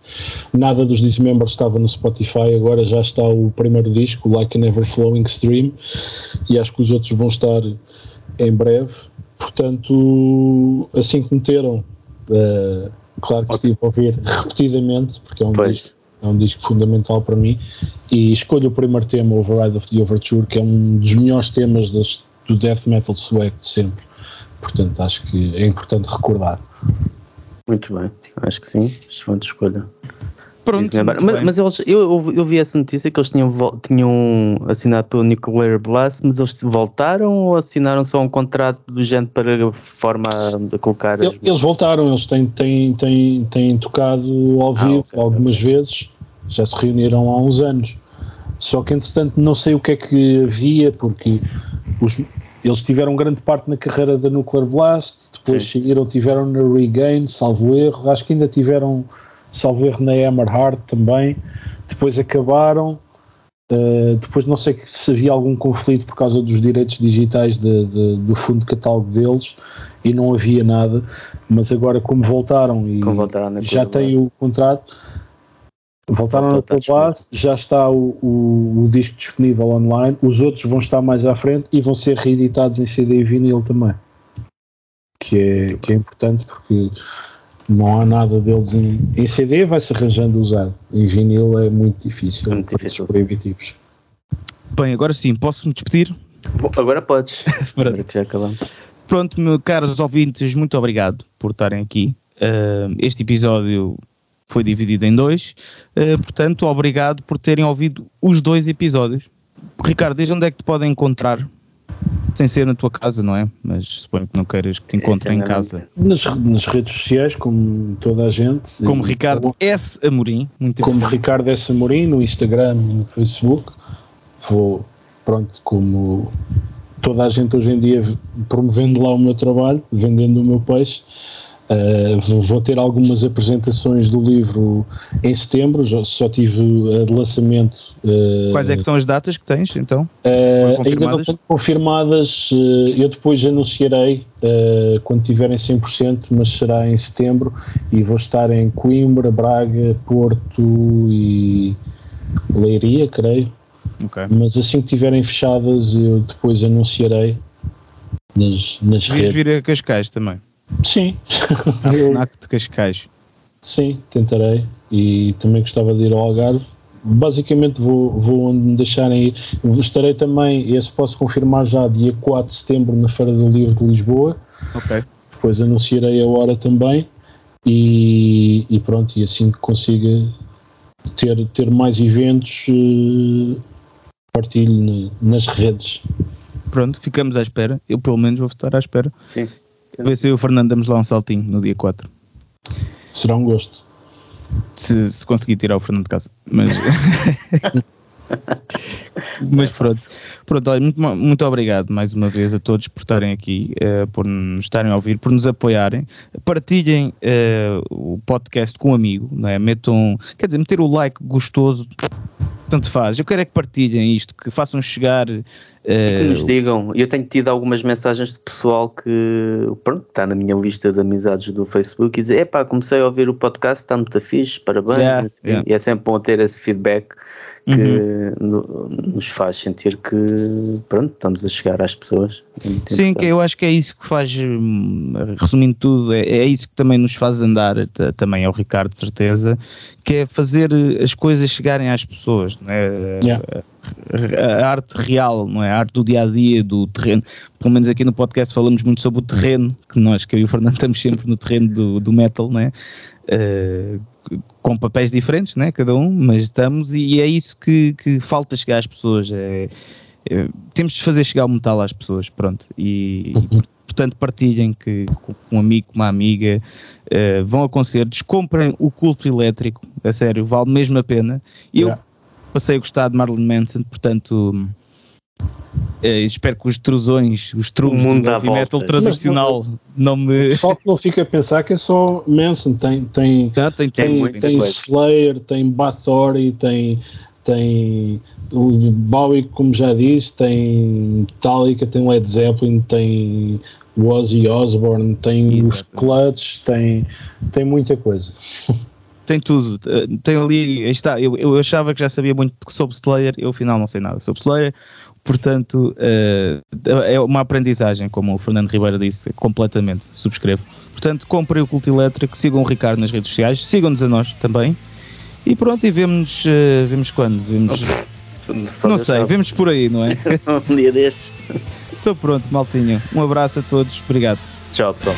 Nada dos Dismember estava no Spotify, agora já está o primeiro disco, Like an Ever Flowing Stream, e acho que os outros vão estar em breve. Portanto, assim que meteram, uh, claro que estive a ouvir repetidamente, porque é um, disco, é um disco fundamental para mim, e escolho o primeiro tema, Override of the Overture, que é um dos melhores temas do death metal sueco de sempre. Portanto, acho que é importante recordar. Muito bem, acho que sim, excelente escolha. Pronto, mas, mas, eles, eu, eu vi essa notícia que eles tinham, tinham assinado pelo Nuclear Blast, mas eles voltaram ou assinaram só um contrato do género para forma de colocar. Eles, eles voltaram, eles têm, têm, têm, têm tocado ao ah, vivo okay, algumas okay. vezes, já se reuniram há uns anos. Só que entretanto não sei o que é que havia, porque os, eles tiveram grande parte na carreira da Nuclear Blast, depois Sim. seguiram, tiveram na Regain, salvo erro, acho que ainda tiveram salvo erro na Hammerheart também, depois acabaram, Uh, depois não sei se havia algum conflito por causa dos direitos digitais de, de, do fundo de catálogo deles e não havia nada, mas agora como voltaram e como voltaram já têm o contrato, voltaram na tua base, já está o, o, o, disco disponível online, os outros vão estar mais à frente e vão ser reeditados em CD e vinil também. Que é, que é importante porque não há nada deles em, em CD, vai-se arranjando usar. Em vinil é muito difícil. É muito difícil. Proibitivos. Bem, agora sim, posso-me despedir? Agora podes. agora já acabamos. Pronto, meus caros ouvintes, muito obrigado por estarem aqui. Uh, este episódio foi dividido em dois, uh, portanto, obrigado por terem ouvido os dois episódios. Ricardo, desde onde é que te podem encontrar? sem ser na tua casa, não é? Mas suponho que não queiras que te encontrem em casa. Nas, nas, redes sociais, como toda a gente. Como Ricardo como, S. Amorim. Muito como Ricardo S. Amorim, no Instagram e no Facebook. Vou, pronto, como toda a gente hoje em dia promovendo lá o meu trabalho, vendendo o meu peixe. Uh, vou ter algumas apresentações do livro em setembro, já, só tive a de lançamento. Uh, Quais é que são as datas que tens então? Uh, ainda não tenho confirmadas, eu depois anunciarei quando tiverem 100%, mas será em setembro e vou estar em Coimbra, Braga, Porto e Leiria, creio. Okay. Mas assim que tiverem fechadas, eu depois anunciarei nas, nas redes. vir a Cascais também. Sim. A FNAC de Cascais. Sim, tentarei. E também gostava de ir ao Algarve. Basicamente vou, vou onde me deixarem ir. Estarei também, esse posso confirmar já, dia 4 de setembro na Feira do Livro de Lisboa. Ok. Depois anunciarei a hora também. E, e pronto, e assim que consiga ter, ter mais eventos, uh, partilho nas redes. Pronto, ficamos à espera. Eu pelo menos vou estar à espera. Sim. Ver se eu e o Fernando damos lá um saltinho no dia 4. Será um gosto. Se, se conseguir tirar o Fernando de casa. Mas. Mas pronto, pronto olha, muito, muito obrigado mais uma vez a todos por estarem aqui, uh, por nos estarem a ouvir, por nos apoiarem. Partilhem uh, o podcast com um amigo, não é? Metam, quer dizer, meter o like gostoso tanto faz. Eu quero é que partilhem isto, que façam chegar. Uh, e que nos digam. Eu tenho tido algumas mensagens de pessoal que pronto, está na minha lista de amizades do Facebook e dizer: Epá, comecei a ouvir o podcast, está muito fixe, parabéns. Yeah, yeah. E é sempre bom ter esse feedback que uhum. nos faz sentir que pronto, estamos a chegar às pessoas. Sim, que eu acho que é isso que faz, hum, resumindo tudo, é, é isso que também nos faz andar, também é o Ricardo de certeza, que é fazer as coisas chegarem às pessoas, não é? Yeah. A, a arte real, não é? A arte do dia a dia, do terreno. Pelo menos aqui no podcast falamos muito sobre o terreno, que nós, que eu e o Fernando estamos sempre no terreno do, do metal, não é? Uh, com papéis diferentes, né, cada um, mas estamos e é isso que, que falta chegar às pessoas. É, é, temos de fazer chegar o metal às pessoas, pronto. E, e portanto, partilhem que com um amigo, uma amiga, uh, vão a concertos, comprem o culto elétrico, a sério, vale mesmo a pena. Eu yeah. passei a gostar de Marilyn Manson, portanto espero que os trusões, os trus do heavy metal tradicional mas, não me. Só que não fica a pensar que é só Manson, tem, tem, Já, tem, tem, tem, tem Slayer, tem Bathory, tem, tem o Bowie, como já disse, tem Metallica, tem Led Zeppelin, tem Ozzy Osbourne, tem Exato. os Clutch, tem, tem muita coisa. tem tudo. Tem ali, está, eu, eu achava que já sabia muito sobre Slayer, eu afinal não sei nada sobre Slayer. Portanto, uh, é uma aprendizagem, como o Fernando Ribeiro disse, completamente, subscrevo. Portanto, comprem o Culto Elétrico, sigam o Ricardo nas redes sociais, sigam-nos a nós também. E pronto, e vemos, uh, vemos quando? Vemos, Só não sei, vemos por aí, não é? um dia destes. Então pronto, maltinho. Um abraço a todos, obrigado. Tchau, pessoal.